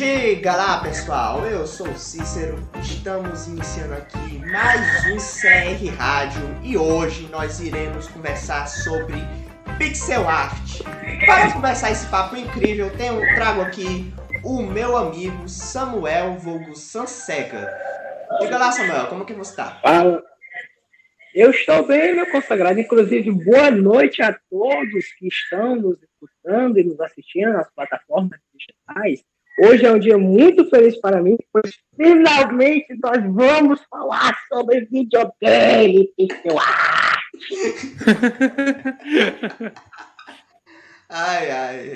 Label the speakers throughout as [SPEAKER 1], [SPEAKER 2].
[SPEAKER 1] Diga lá pessoal, eu sou o Cícero, estamos iniciando aqui mais um CR Rádio e hoje nós iremos conversar sobre pixel art. Para conversar esse papo incrível, tenho, trago aqui o meu amigo Samuel Vulgo Sansega. Diga lá Samuel, como que você está?
[SPEAKER 2] Eu estou bem, meu consagrado. Inclusive, boa noite a todos que estão nos escutando e nos assistindo nas plataformas digitais. Hoje é um dia muito feliz para mim, pois finalmente nós vamos falar sobre videogame pixel art.
[SPEAKER 1] ai, ai.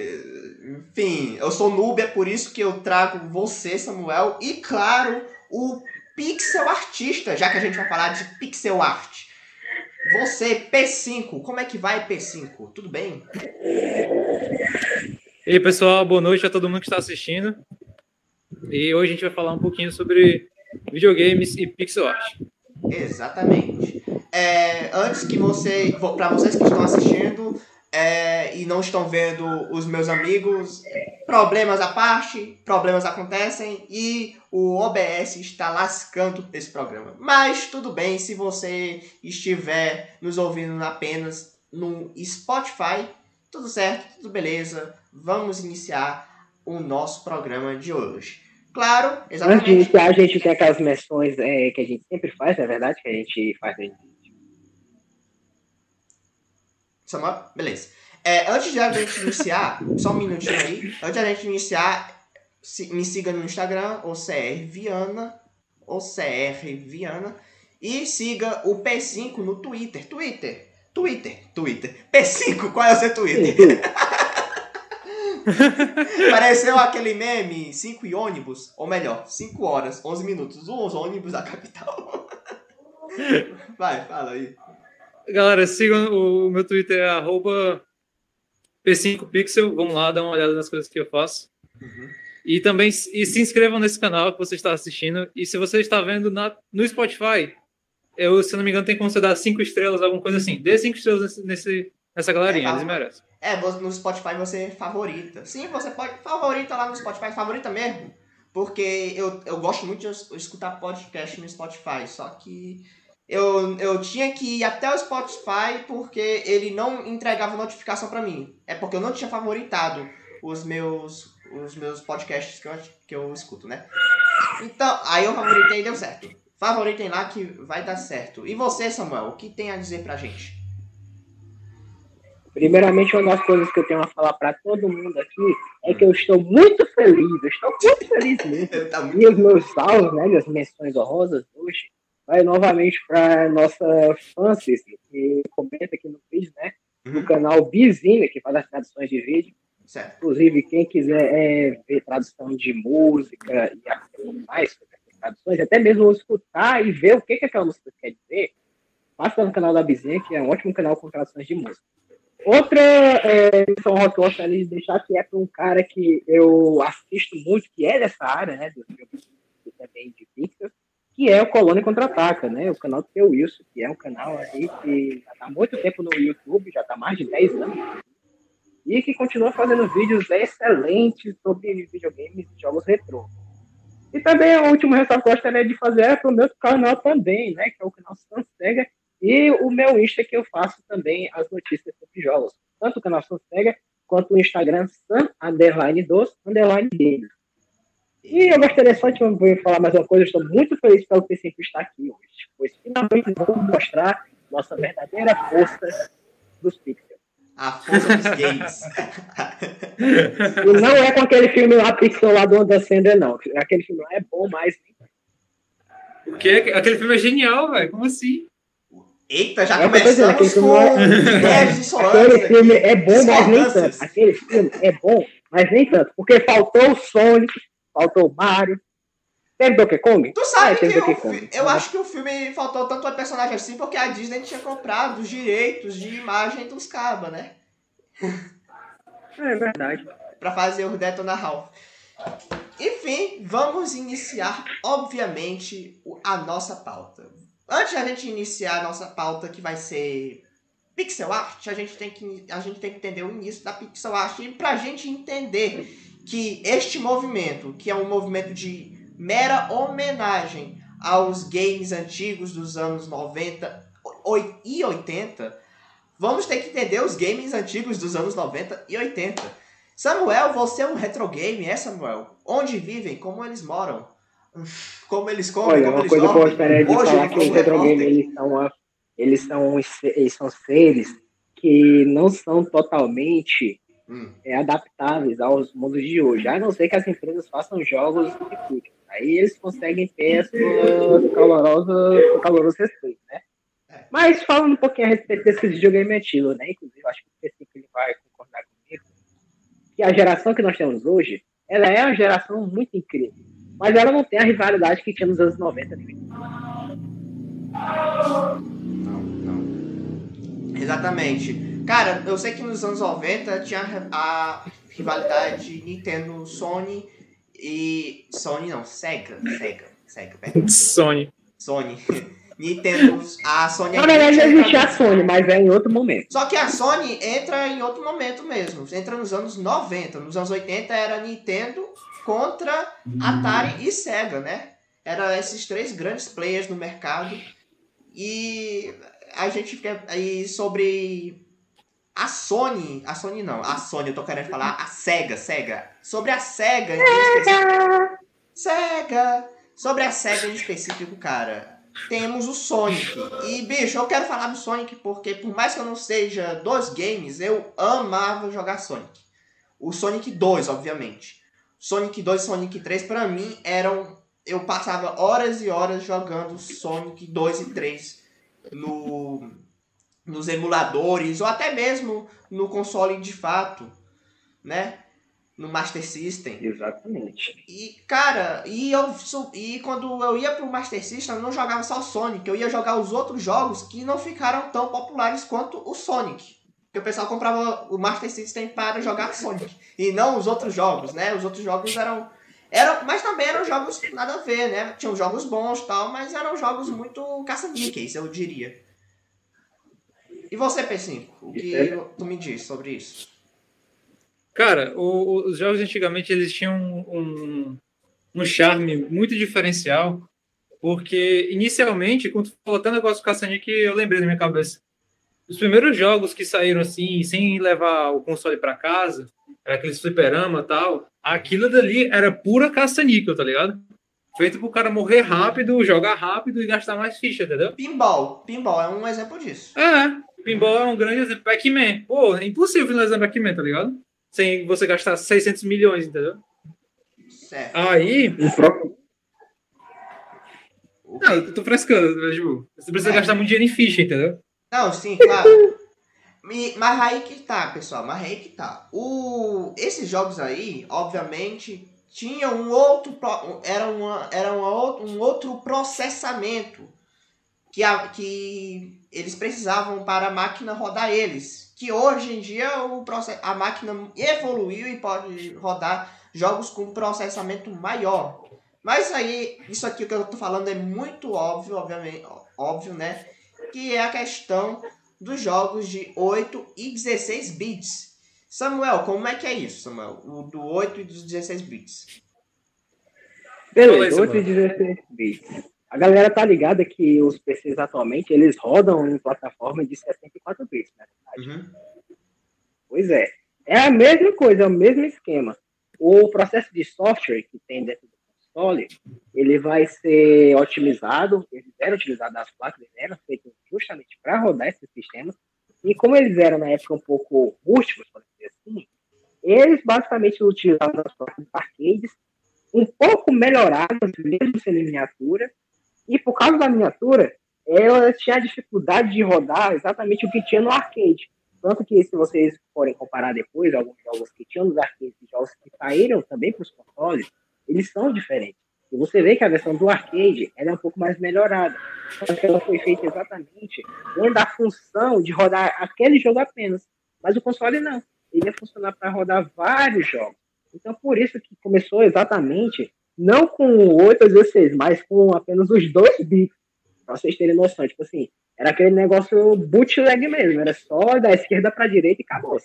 [SPEAKER 1] Enfim, eu sou noob, é por isso que eu trago você, Samuel, e claro, o pixel artista, já que a gente vai falar de pixel art. Você, P5, como é que vai, P5? Tudo bem?
[SPEAKER 3] E aí, pessoal, boa noite a todo mundo que está assistindo. E hoje a gente vai falar um pouquinho sobre videogames e pixel art.
[SPEAKER 1] Exatamente. É, antes que você, para vocês que estão assistindo é, e não estão vendo os meus amigos, problemas à parte, problemas acontecem e o OBS está lascando esse programa. Mas tudo bem se você estiver nos ouvindo apenas no Spotify, tudo certo, tudo beleza. Vamos iniciar o nosso programa de hoje. Claro,
[SPEAKER 2] exatamente. Antes de iniciar, a gente tem aquelas menções é, que a gente sempre faz, é verdade? Que a gente faz.
[SPEAKER 1] Samuel? Beleza. É, antes de a gente iniciar, só um minutinho aí. Antes de a gente iniciar, me siga no Instagram, ou CR Viana, ou CR Viana. E siga o P5 no Twitter. Twitter. Twitter. Twitter. P5, qual é o seu Twitter? Pareceu aquele meme, 5 e ônibus, ou melhor, 5 horas, 11 minutos, os ônibus da capital. Vai, fala aí.
[SPEAKER 3] Galera, sigam o meu Twitter, é P5Pixel. Vamos lá, dar uma olhada nas coisas que eu faço. Uhum. E também e se inscrevam nesse canal que você está assistindo. E se você está vendo na, no Spotify, eu, se não me engano, tem como você dar 5 estrelas, alguma coisa assim. Dê 5 estrelas nesse, nessa galerinha, é, eles merecem.
[SPEAKER 1] É, no Spotify você favorita. Sim, você pode favorita lá no Spotify, favorita mesmo. Porque eu, eu gosto muito de escutar podcast no Spotify, só que eu, eu tinha que ir até o Spotify porque ele não entregava notificação para mim. É porque eu não tinha favoritado os meus, os meus podcasts que eu, que eu escuto, né? Então, aí eu favoritei e deu certo. Favoritem lá que vai dar certo. E você, Samuel, o que tem a dizer pra gente?
[SPEAKER 2] Primeiramente, uma das coisas que eu tenho a falar para todo mundo aqui é que eu estou muito feliz, eu estou muito feliz mesmo. E os meus salvos, né, minhas menções honrosas hoje, vai novamente para nossa Francis, que comenta aqui no vídeo, né, no uhum. canal Bizine, que faz as traduções de vídeo. Certo. Inclusive, quem quiser é, ver tradução de música e mais traduções, até mesmo escutar e ver o que, que aquela música quer dizer, passa no canal da Bizine, que é um ótimo canal com traduções de música. Outra é, São Roque eu gostaria de deixar que é para um cara que eu assisto muito, que é dessa área, né, do filme de Pixar, que é o Colônia Contra-Ataca, né, o canal do seu Wilson, que é um canal aí que já está há muito tempo no YouTube, já está mais de 10 anos, e que continua fazendo vídeos excelentes sobre videogames e jogos retrô. E também o último ressalto que eu gostaria de fazer é para o meu canal também, né, que é o canal Sansega, e o meu Insta que eu faço também as notícias sobre jogos. Tanto o canal Sansega quanto o Instagram San Underline dos Underline deles. E eu gostaria só de falar mais uma coisa. Eu estou muito feliz pelo ter sempre estar aqui hoje, pois finalmente vamos mostrar nossa verdadeira força dos pixels.
[SPEAKER 1] A força dos games.
[SPEAKER 2] não é com aquele filme lá, Pixel lá do Adam Sandler, não. Aquele filme lá é bom, mas.
[SPEAKER 3] O quê? Aquele filme é genial, velho. Como assim?
[SPEAKER 1] Eita, já é começamos com
[SPEAKER 2] é, Aquele filme é bom, mas nem tanto. Aquele filme é bom, mas nem tanto. Porque faltou o Sonic, faltou o Mario. Teve Donkey Kong?
[SPEAKER 1] Tu sabe é, que eu, eu acho que o filme faltou tanto a personagem assim porque a Disney tinha comprado os direitos de imagem dos cabas, né?
[SPEAKER 2] É verdade.
[SPEAKER 1] pra fazer o Detona Ralph. Enfim, vamos iniciar, obviamente, a nossa pauta. Antes da gente iniciar a nossa pauta que vai ser pixel art, a gente tem que, a gente tem que entender o início da pixel art. E pra gente entender que este movimento, que é um movimento de mera homenagem aos games antigos dos anos 90 e 80, vamos ter que entender os games antigos dos anos 90 e 80. Samuel, você é um retro game, é Samuel? Onde vivem? Como eles moram? Como eles comem?
[SPEAKER 2] Olha,
[SPEAKER 1] como
[SPEAKER 2] uma
[SPEAKER 1] eles
[SPEAKER 2] coisa
[SPEAKER 1] dormem?
[SPEAKER 2] que eu gostaria de
[SPEAKER 1] Hoje,
[SPEAKER 2] falar que os retro games eles são, eles, são, eles são seres que não são totalmente
[SPEAKER 1] Hum.
[SPEAKER 2] é, adaptáveis aos mundos de hoje, a não ser que as empresas façam jogos específicos. Aí eles conseguem ter a sua calorosa, caloroso respeito, né?
[SPEAKER 1] É.
[SPEAKER 2] Mas falando um pouquinho a respeito desse videogame antigo, né? Inclusive, acho que o PC ele vai concordar comigo, que a geração que nós temos hoje, ela é uma geração muito incrível. Mas ela não tem a rivalidade que tinha nos anos 90. né?
[SPEAKER 1] Não, não. Exatamente. Cara, eu sei que nos anos 90 tinha a rivalidade Nintendo, Sony e. Sony não, Sega. Sega. Sega, pera.
[SPEAKER 3] Sony.
[SPEAKER 1] Sony. Nintendo. A Sony
[SPEAKER 2] Na verdade,
[SPEAKER 1] tinha
[SPEAKER 2] existia a. Sony, mas é em outro momento.
[SPEAKER 1] Só que a Sony entra em outro momento mesmo. Entra nos anos 90. Nos anos 80 era Nintendo contra Atari e Sega, né? Era esses três grandes players no mercado. E a gente fica aí sobre a Sony. A Sony não, a Sony, eu tô querendo falar a Sega, Sega. Sobre a Sega em específico. Sega! Sobre a Sega em específico, cara, temos o Sonic. E, bicho, eu quero falar do Sonic porque, por mais que eu não seja dos games, eu amava jogar Sonic. O Sonic 2, obviamente. Sonic 2 e Sonic 3, pra mim, eram. Eu passava horas e horas jogando Sonic 2 e 3 no, nos emuladores, ou até mesmo no console de fato, né? No Master System.
[SPEAKER 2] Exatamente.
[SPEAKER 1] E, cara, e, eu, e quando eu ia pro Master System, eu não jogava só Sonic, eu ia jogar os outros jogos que não ficaram tão populares quanto o Sonic. Porque o pessoal comprava o Master System para jogar Sonic. E não os outros jogos, né? Os outros jogos eram. eram mas também eram jogos nada a ver, né? Tinham jogos bons e tal, mas eram jogos muito caça-níqueis, eu diria. E você, P5? O que
[SPEAKER 2] é-
[SPEAKER 1] tu me diz sobre isso?
[SPEAKER 3] Cara, o- o- os jogos antigamente eles tinham um, um, um charme muito diferencial, porque inicialmente, quando tu falou até o negócio do caça-níquel, eu lembrei na minha cabeça. Os primeiros jogos que saíram assim, sem levar o console para casa, era aqueles fliperama e tal, aquilo dali era pura caça-níquel, tá ligado? Feito pro cara morrer rápido, jogar rápido e gastar mais ficha, entendeu?
[SPEAKER 1] Pinball. Pinball é um exemplo disso.
[SPEAKER 3] É, pinball é um grande exemplo. Pac-Man. Pô, é impossível finalizar Pac-Man, tá ligado? Sem você gastar 600 milhões, entendeu?
[SPEAKER 1] Certo.
[SPEAKER 3] Aí.
[SPEAKER 2] O próprio-
[SPEAKER 3] Não, eu tô frescando, né, Ju? Você precisa
[SPEAKER 1] É.
[SPEAKER 3] gastar muito dinheiro em ficha, entendeu?
[SPEAKER 1] Não, sim, claro. Mas aí que tá, pessoal. Mas aí que tá. O... Esses jogos aí, obviamente, tinham um outro. pro- Era, uma, era uma, um outro processamento que, a, que eles precisavam para a máquina rodar eles. Que hoje em dia o proce- a máquina evoluiu e pode rodar jogos com processamento maior. Mas aí, isso aqui que eu tô falando é muito óbvio, obviamente, óbvio, né? que é a questão dos jogos de 8 e 16 bits. Samuel, como é que é isso, Samuel? O do 8 e dos 16 bits.
[SPEAKER 2] Beleza,
[SPEAKER 3] Samuel.
[SPEAKER 2] 8 e 16 bits. A galera tá ligada que os PCs atualmente, eles rodam em plataforma de 64 bits, né?
[SPEAKER 1] Uhum.
[SPEAKER 2] Pois é. É a mesma coisa, é o mesmo esquema. O processo de software que tem dentro do console, ele vai ser otimizado, eles eram utilizados as placas, eles eram feitos justamente para rodar esses sistemas, e como eles eram na época um pouco rústicos, por dizer assim, eles basicamente utilizavam as placas arcades, um pouco melhoradas, mesmo sendo miniatura, e por causa da miniatura, ela tinha dificuldade de rodar exatamente o que tinha no arcade. Tanto que, se vocês forem comparar depois, alguns jogos que tinham nos arcades e jogos que saíram também para os consoles, eles são diferentes. E você vê que a versão do arcade é um pouco mais melhorada. Só que ela foi feita exatamente dentro da função de rodar aquele jogo apenas. Mas o console não. Ele ia funcionar para rodar vários jogos. Então, por isso que começou exatamente, não com 8 ou 16, mas com apenas os dois bits. Para vocês terem noção. Tipo assim, era aquele negócio bootleg mesmo. Era só da esquerda para direita e acabou.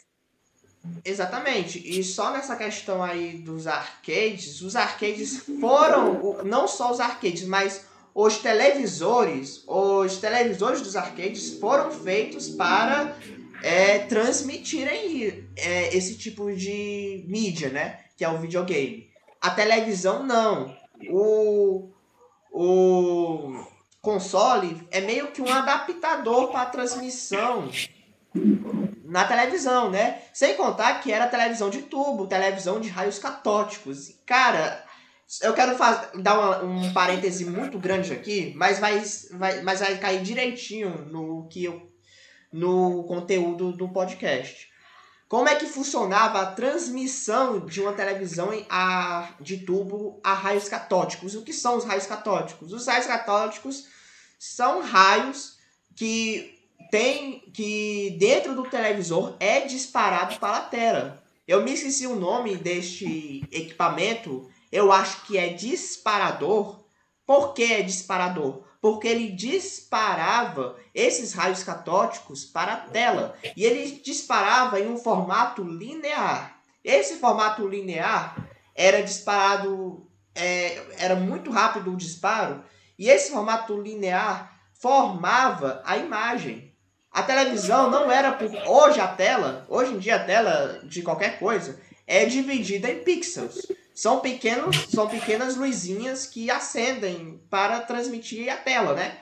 [SPEAKER 1] Exatamente. E só nessa questão aí dos arcades, os arcades foram, não só os arcades, mas os televisores, os televisores dos arcades foram feitos para é, transmitirem é, esse tipo de mídia, né? Que é o videogame. A televisão não. O, o console é meio que um adaptador para transmissão na televisão, né? Sem contar que era televisão de tubo, televisão de raios catóticos. Cara, eu quero faz, dar uma, um parêntese muito grande aqui, mas vai, vai, mas vai cair direitinho no que eu, no conteúdo do podcast. Como é que funcionava a transmissão de uma televisão a, de tubo a raios catóticos? O que são os raios catóticos? Os raios catóticos são raios que tem que dentro do televisor é disparado para a tela. Eu me esqueci o nome deste equipamento. Eu acho que é disparador. Por que é disparador? Porque ele disparava esses raios catóticos para a tela. E ele disparava em um formato linear. Esse formato linear era disparado. É, era muito rápido o disparo. E esse formato linear formava a imagem. A televisão não era por. Hoje a tela, hoje em dia a tela de qualquer coisa é dividida em pixels. São pequenos, são pequenas luzinhas que acendem para transmitir a tela, né?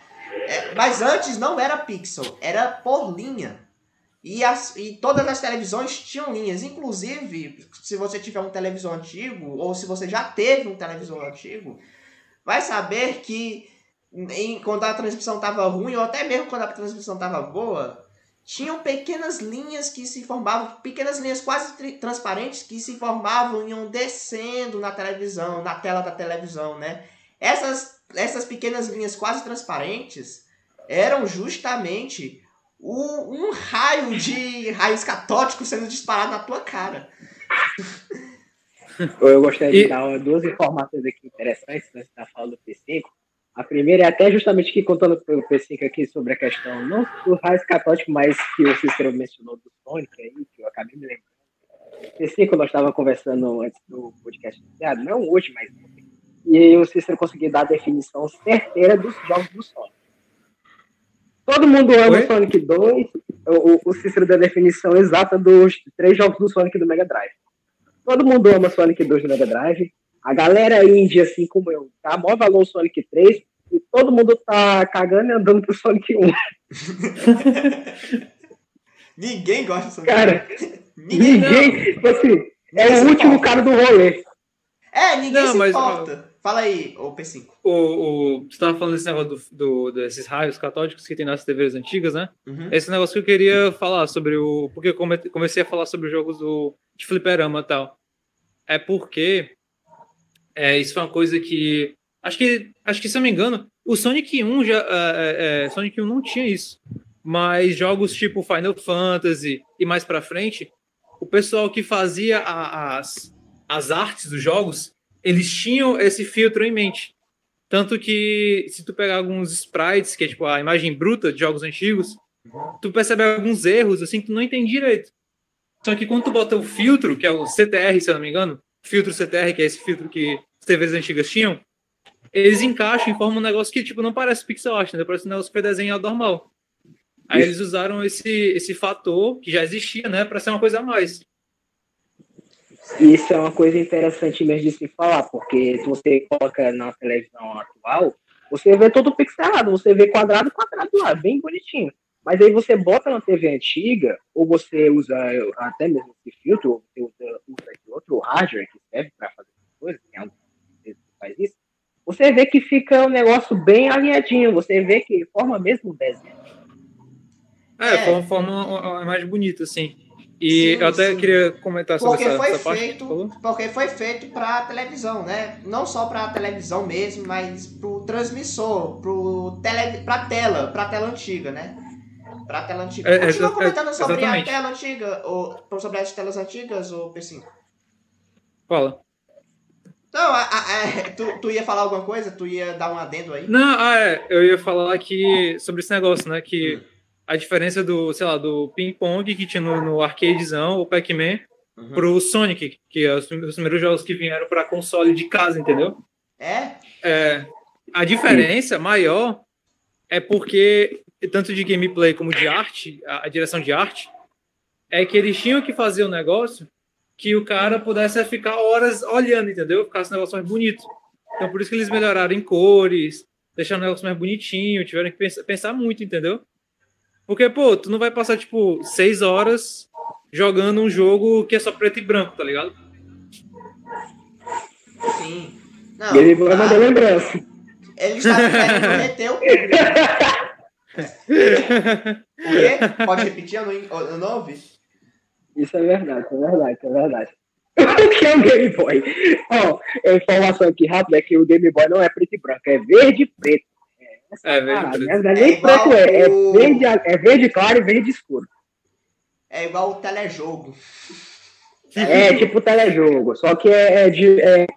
[SPEAKER 1] É, mas antes não era pixel, era por linha. E, as, e todas as televisões tinham linhas. Inclusive, se você tiver um televisor antigo, ou se você já teve um televisor antigo, vai saber que em, quando a transmissão estava ruim, ou até mesmo quando a transmissão estava boa, tinham pequenas linhas que se formavam, pequenas linhas quase transparentes que se formavam e iam descendo na televisão, na tela da televisão, né? Essas, essas pequenas linhas quase transparentes eram justamente o, um raio de raios catóticos sendo disparado na tua cara.
[SPEAKER 2] Eu gostaria de dar duas informações aqui interessantes, você está falando do P5. A primeira é até justamente que contando pelo P5 aqui sobre a questão, não do raios catótico, mas que o Cícero mencionou do Sonic aí, que eu acabei me lembrando. P5 nós estávamos conversando antes do podcast iniciado, não hoje, mas e o Cícero conseguiu dar a definição certeira dos jogos do Sonic. Todo mundo ama o Sonic 2, o, o Cícero deu a definição exata dos três jogos do Sonic do Mega Drive. Todo mundo ama Sonic 2 do Mega Drive, a galera índia, assim como eu, tá? Mó valor Sonic 3 e todo mundo tá cagando e andando pro Sonic 1.
[SPEAKER 1] ninguém gosta
[SPEAKER 2] do Sonic Cara, ninguém, ninguém tipo assim, é o último importa. cara do rolê.
[SPEAKER 1] É, ninguém não, se mas, importa. Fala aí, o P5.
[SPEAKER 3] O, o, você tava falando desse negócio do, do, desses raios catódicos que tem nas TVs antigas, né? Uhum. Esse negócio que eu queria falar sobre o. Porque eu comecei a falar sobre os jogos do, de fliperama e tal. É porque é, isso foi uma coisa que. Acho que, acho que, se eu não me engano, o Sonic 1 já. É, é, Sonic 1 não tinha isso. Mas jogos tipo Final Fantasy e mais pra frente, o pessoal que fazia a, as, as artes dos jogos, eles tinham esse filtro em mente. Tanto que, se tu pegar alguns sprites, que é tipo a imagem bruta de jogos antigos, tu percebe alguns erros assim que tu não entende direito. Só que quando tu bota o filtro, que é o CTR, se eu não me engano, filtro CTR, que é esse filtro que TVs antigas tinham, eles encaixam e formam um negócio que tipo não parece pixel art, né? parece um negócio que foi desenhado normal. Aí eles usaram esse, esse fator que já existia, né, para ser uma coisa a mais.
[SPEAKER 2] Isso é uma coisa interessante mesmo de se falar, porque se você coloca na televisão atual, você vê todo pixelado, você vê quadrado, quadrado lá, bem bonitinho. Mas aí você bota na TV antiga, ou você usa até mesmo esse filtro, ou você usa, usa outro hardware que serve para fazer coisas, tem que faz isso, você vê que fica um negócio bem alinhadinho, você vê que forma mesmo um desenho.
[SPEAKER 3] É, é. Forma, forma uma imagem bonita, assim. E sim, eu até sim. queria comentar sobre porque essa, foi essa
[SPEAKER 1] feito, parte. Porque foi feito para televisão, né? Não só para televisão mesmo, mas pro transmissor, pro tele, pra tela, pra tela antiga, né? Pra tela antiga. É, Continua comentando sobre exatamente. a tela antiga, ou sobre as telas antigas, ou P5.
[SPEAKER 3] Fala.
[SPEAKER 1] Não, a, a, a, é, tu, tu ia falar alguma coisa? Tu ia dar um adendo aí?
[SPEAKER 3] Não, ah, é, eu ia falar que sobre esse negócio, né? Que hum. a diferença do, sei lá, do ping-pong que tinha no, no arcadezão, o Pac-Man, uhum. pro Sonic, que é os, os primeiros jogos que vieram para console de casa, entendeu?
[SPEAKER 1] É?
[SPEAKER 3] É. A diferença maior é porque, tanto de gameplay como de arte, a, a direção de arte, é que eles tinham que fazer o um negócio que o cara pudesse ficar horas olhando, entendeu? Ficasse um negócio mais bonito. Então, por isso que eles melhoraram em cores, deixaram o negócio mais bonitinho, tiveram que pensar, pensar muito, entendeu? Porque, pô, tu não vai passar, tipo, seis horas jogando um jogo que é só preto e branco, tá ligado?
[SPEAKER 1] Sim.
[SPEAKER 2] Não, ele vai mandar ah, lembrança.
[SPEAKER 1] Ele está querendo meter o O quê? Pode repetir? Eu não, eu não ouvi.
[SPEAKER 2] Isso é verdade, é verdade, é verdade. o que é um Game Boy? Ó, oh, a informação aqui rápida é que o Game Boy não é preto e branco, é verde e preto.
[SPEAKER 3] É, é verde preto.
[SPEAKER 2] É nem é preto, é, é, verde, é verde claro e verde escuro.
[SPEAKER 1] É igual o telejogo.
[SPEAKER 2] É, tipo telejogo, só que é, é de. É,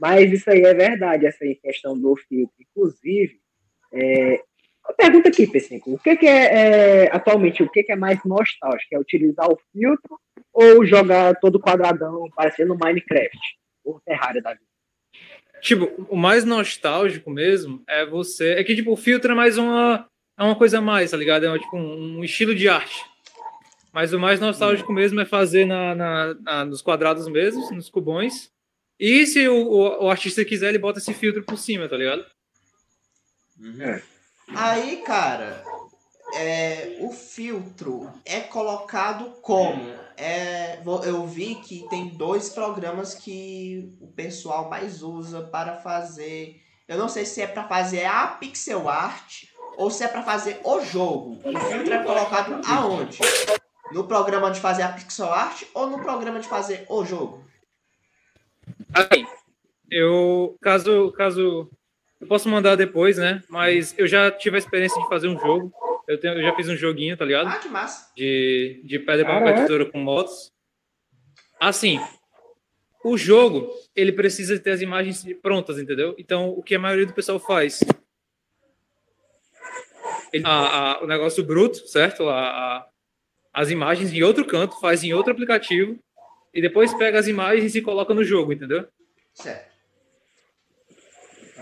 [SPEAKER 2] mas isso aí é verdade, essa questão do filtro. Inclusive, é, uma pergunta aqui, P5. O que, que é, é, atualmente, o que, que é mais nostálgico? É utilizar o filtro ou jogar todo quadradão parecendo Minecraft? Ou Terraria da vida?
[SPEAKER 3] Tipo, o mais nostálgico mesmo é você. É que, tipo, o filtro é mais uma. É uma coisa a mais, tá ligado? É tipo um, um estilo de arte. Mas o mais nostálgico hum. mesmo é fazer na, na, na, nos quadrados mesmo, nos cubões. E se o, o, o, artista quiser, ele bota esse filtro por cima, tá ligado?
[SPEAKER 1] Uhum. É. Aí, cara, é, o filtro é colocado como? É, eu vi que tem dois programas que o pessoal mais usa para fazer. Eu não sei se é para fazer a pixel art ou se é para fazer o jogo. O filtro é colocado aonde? No programa de fazer a pixel art ou no programa de fazer o jogo?
[SPEAKER 3] Aí, eu caso caso eu posso mandar depois, né? Mas eu já tive a experiência de fazer um jogo. Eu, tenho, eu já fiz um joguinho, tá ligado?
[SPEAKER 1] Ah, que massa.
[SPEAKER 3] De, de pedra, papel e tesoura com motos. Assim, o jogo, ele precisa ter as imagens prontas, entendeu? Então, o que a maioria do pessoal faz? Ele, a, a, o negócio bruto, certo? A, as imagens em outro canto, faz em outro aplicativo, e depois pega as imagens e coloca no jogo, entendeu?
[SPEAKER 1] Certo.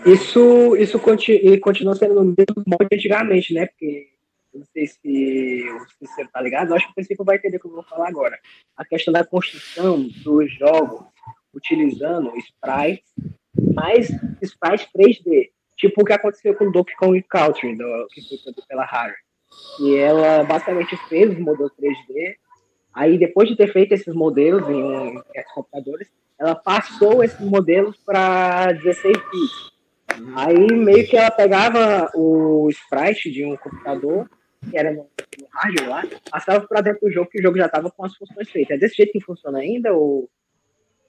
[SPEAKER 2] Isso, isso continua, sendo no mesmo modo antigamente, né? Porque não sei se você está ligado, acho que o princípio vai entender o que eu vou falar agora. A questão da construção dos jogos utilizando sprites, mais sprites 3D. Tipo o que aconteceu com Donkey Kong Country, do, que foi feito pela Harry. E ela basicamente fez os modelos 3D. Aí, depois de ter feito esses modelos em, em computadores, ela passou esses modelos para 16 bits. Aí meio que ela pegava o sprite de um computador, que era no, no hardware lá, passava para dentro do jogo, que o jogo já estava com as funções feitas. É desse jeito que funciona ainda ou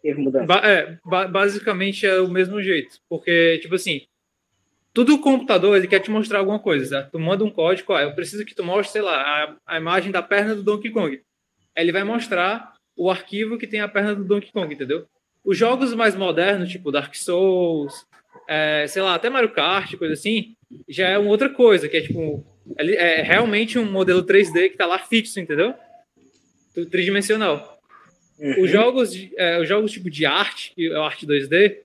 [SPEAKER 2] teve mudança?
[SPEAKER 3] Ba é, ba basicamente é o mesmo jeito. Porque, tipo assim, tudo o computador ele quer te mostrar alguma coisa, certo? Tu manda um código, ah, eu preciso que tu mostre, sei lá, a, a imagem da perna do Donkey Kong. Ele vai mostrar o arquivo que tem a perna do Donkey Kong, entendeu? Os jogos mais modernos, tipo Dark Souls, é, sei lá, até Mario Kart, coisa assim, já é uma outra coisa, que é tipo, é, é realmente um modelo 3D que tá lá fixo, entendeu? Tridimensional. Uhum. Os jogos, é, os jogos tipo de arte, que é arte 2D,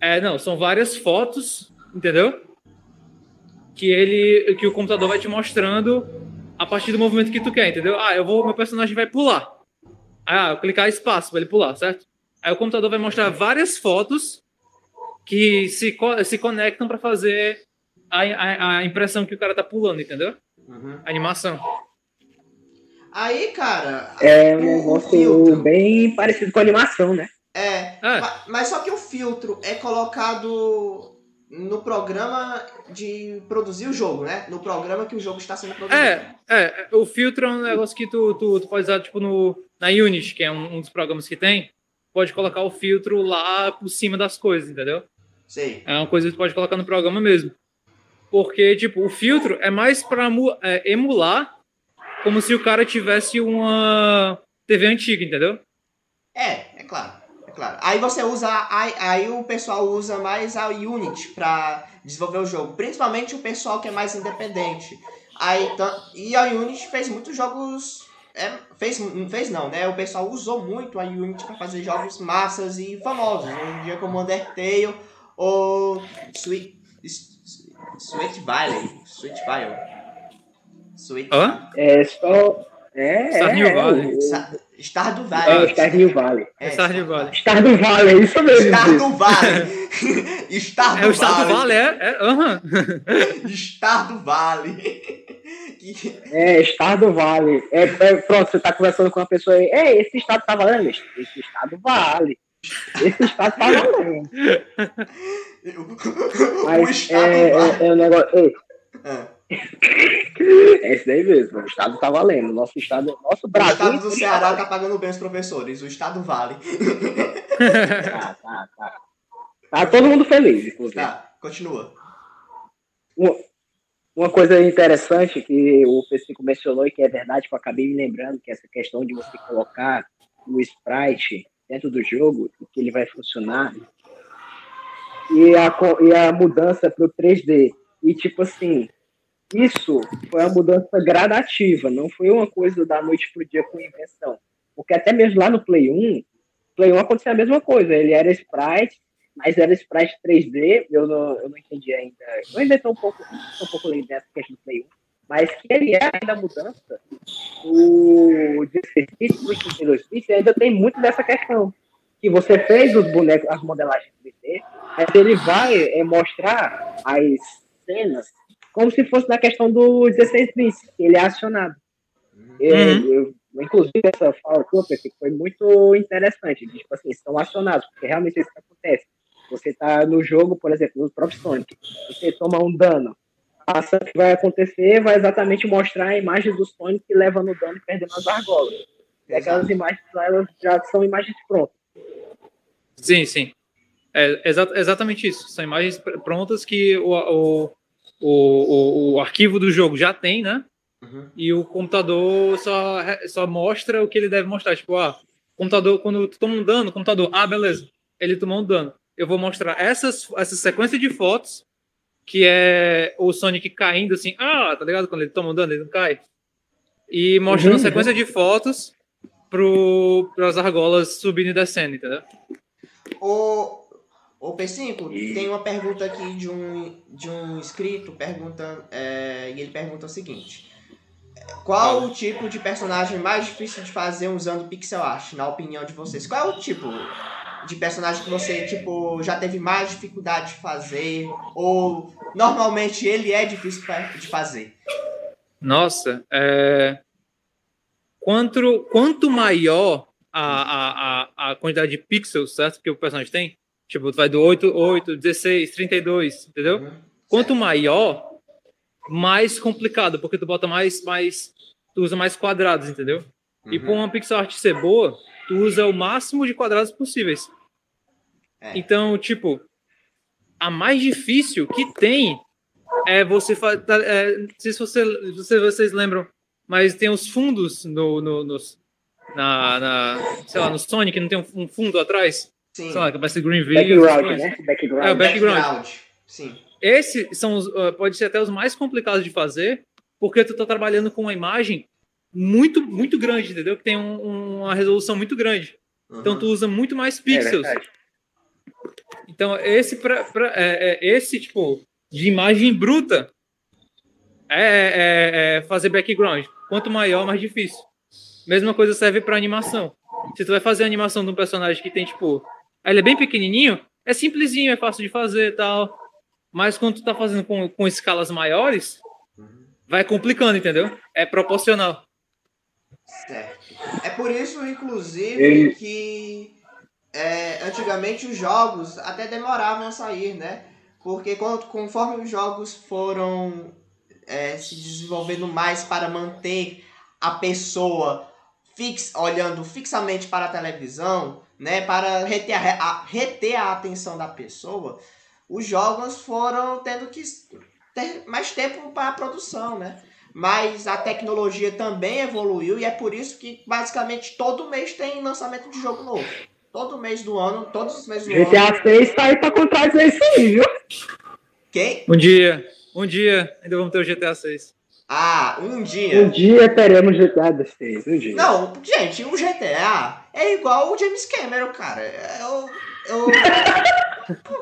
[SPEAKER 3] é, não, são várias fotos, entendeu? Que ele, que o computador vai te mostrando a partir do movimento que tu quer, entendeu? Ah, eu vou, meu personagem vai pular. Ah, eu clicar espaço para ele pular, certo? Aí o computador vai mostrar várias fotos que se, se conectam para fazer a, a, a, impressão que o cara tá pulando, entendeu? Uhum. A animação.
[SPEAKER 1] Aí, cara.
[SPEAKER 2] É um negócio filtro... bem parecido com a animação, né?
[SPEAKER 1] É, é. Mas só que o filtro é colocado no programa de produzir o jogo, né? No programa que o jogo está sendo produzido.
[SPEAKER 3] É, é o filtro é um negócio que tu, tu, tu pode usar, tipo, no, na Unity, que é um, um dos programas que tem. Pode colocar o filtro lá por cima das coisas, entendeu? É uma coisa que tu pode colocar no programa mesmo. Porque, tipo, o filtro é mais para é, emular como se o cara tivesse uma TV antiga, entendeu?
[SPEAKER 1] É, é claro. É claro. Aí você usa. Aí, aí o pessoal usa mais a Unity para desenvolver o jogo. Principalmente o pessoal que é mais independente. Aí, e a Unity fez muitos jogos é, fez, fez não, né? O pessoal usou muito a Unity para fazer jogos massas e famosos. Hoje em dia como Undertale ou Sweet, Sweet Valley. Sweet Valley.
[SPEAKER 3] Sweet Hã?
[SPEAKER 2] É só... É,
[SPEAKER 3] Stardew
[SPEAKER 2] é,
[SPEAKER 3] Valley.
[SPEAKER 1] É, Stardew Valley.
[SPEAKER 2] É, Stardew Valley.
[SPEAKER 3] É, Stardew Valley.
[SPEAKER 2] Stardew Valley, é isso mesmo.
[SPEAKER 1] Stardew Valley. Stardew
[SPEAKER 3] É o Stardew Valley, é? é aham.
[SPEAKER 1] Stardew Valley.
[SPEAKER 2] É, Estado vale. É, é, pronto, você tá conversando com uma pessoa aí. É, esse estado tá valendo? Esse, esse estado vale. Esse estado tá valendo. Mas
[SPEAKER 1] o
[SPEAKER 2] é, é, é um negócio. Ei, é isso daí mesmo. O estado tá valendo. Nosso estado, nosso
[SPEAKER 1] O
[SPEAKER 2] Brasil.
[SPEAKER 1] estado do Ceará tá pagando bem os professores. O estado vale.
[SPEAKER 2] Tá, tá, tá. Tá todo mundo feliz, inclusive.
[SPEAKER 1] Tá, continua.
[SPEAKER 2] Uma, uma coisa interessante que o P5 mencionou e que é verdade, que eu acabei me lembrando, que é essa questão de você colocar o sprite dentro do jogo, e que ele vai funcionar, e a, e a mudança para o 3D. E, tipo assim, isso foi uma mudança gradativa, não foi uma coisa da noite pro dia com invenção. Porque até mesmo lá no Play 1, Play 1 acontecia a mesma coisa, ele era sprite, mas era sprite 3D, eu não, eu não entendi ainda. Eu ainda estou um pouco, um pouco lendo dessa questão do Play 1, mas que ele é ainda a mudança. O 16 bits pro 32 bits ainda tem muito dessa questão. Que você fez os bonecos, as modelagens 3D, mas ele vai é, mostrar as cenas como se fosse na questão do 16 bits, que ele é acionado. É,
[SPEAKER 3] Uhum.
[SPEAKER 2] eu- inclusive, essa fala que eu foi muito interessante. Tipo assim, estão acionados, porque realmente isso acontece. Você está no jogo, por exemplo, no próprio Sonic, você toma um dano. A ação que vai acontecer vai exatamente mostrar a imagem do Sonic levando o dano e perdendo as argolas. E aquelas imagens elas já são imagens prontas.
[SPEAKER 3] Sim, sim. É exa- exatamente isso. São imagens pr- prontas que o, o, o, o, o arquivo do jogo já tem, né?
[SPEAKER 1] Uhum.
[SPEAKER 3] E o computador só, só mostra o que ele deve mostrar. Tipo, ah, computador, quando tu toma um dano, o computador, ah, beleza, ele tomou um dano. Eu vou mostrar essas, essa sequência de fotos, que é o Sonic caindo assim, ah, tá ligado? Quando ele toma um dano, ele não cai. E mostrando
[SPEAKER 2] Uhum,
[SPEAKER 3] sequência de fotos para as argolas subindo e descendo, entendeu?
[SPEAKER 1] O, o P5, tem uma pergunta aqui de um, de um inscrito, pergunta, é, e ele pergunta o seguinte. Qual
[SPEAKER 3] Fala.
[SPEAKER 1] o tipo de personagem mais difícil de fazer usando pixel art, na opinião de vocês? Qual é o tipo de personagem que você, tipo, já teve mais dificuldade de fazer? Ou normalmente ele é difícil de fazer?
[SPEAKER 3] Nossa, é... quanto, quanto maior a, a, a, quantidade de pixels, certo? Que o personagem tem, tipo, vai do 8, 8, 16, 32, entendeu?
[SPEAKER 1] Uhum.
[SPEAKER 3] Quanto maior, mais complicado, porque tu bota mais, mais, tu usa mais quadrados, entendeu? E
[SPEAKER 1] Uhum.
[SPEAKER 3] para uma pixel art ser boa, tu usa o máximo de quadrados possíveis.
[SPEAKER 1] É.
[SPEAKER 3] Então, tipo, a mais difícil que tem é você fazer. não sei se você, se vocês lembram, mas tem os fundos no, no, nos, na, na, sei lá, no Sonic, não tem um, um fundo atrás?
[SPEAKER 1] Sim.
[SPEAKER 3] Sei lá, que parece Greenville.
[SPEAKER 2] Background, né? Background.
[SPEAKER 3] É, o background.
[SPEAKER 1] Sim.
[SPEAKER 3] Esses são os, uh, pode ser até os mais complicados de fazer, porque tu tá trabalhando com uma imagem muito, muito grande, entendeu? Que tem um- uma resolução muito grande. Então
[SPEAKER 1] Uhum.
[SPEAKER 3] tu usa muito mais
[SPEAKER 2] É
[SPEAKER 3] pixels.
[SPEAKER 2] verdade.
[SPEAKER 3] Então, esse, pra, pra- é, é, esse tipo de imagem bruta é, é- é fazer background. Quanto maior, mais difícil. Mesma coisa serve para animação. Se tu vai fazer a animação de um personagem que tem, tipo, ele é bem pequenininho, é simplesinho, é fácil de fazer e tal. Mas quando tu tá fazendo com, com escalas maiores, vai complicando, entendeu? É proporcional.
[SPEAKER 1] Certo. É por isso, inclusive,
[SPEAKER 2] Ele-
[SPEAKER 1] que é, antigamente os jogos até demoravam a sair, né? Porque conforme os jogos foram é, se desenvolvendo mais para manter a pessoa fix, olhando fixamente para a televisão, né? Para reter a, a- reter a atenção da pessoa, os jogos foram tendo que ter mais tempo para a produção, né? Mas a tecnologia também evoluiu e é por isso que basicamente todo mês tem lançamento de jogo novo. Todo mês do ano, todos os meses do ano.
[SPEAKER 2] GTA 6 tá aí pra contradizer isso aí, viu?
[SPEAKER 1] Quem?
[SPEAKER 3] Um dia, um dia, ainda vamos ter o GTA 6.
[SPEAKER 1] Ah, um dia.
[SPEAKER 2] Um dia teremos GTA 6, um dia.
[SPEAKER 1] Não, gente, o GTA é igual o James Cameron, cara. Eu. eu...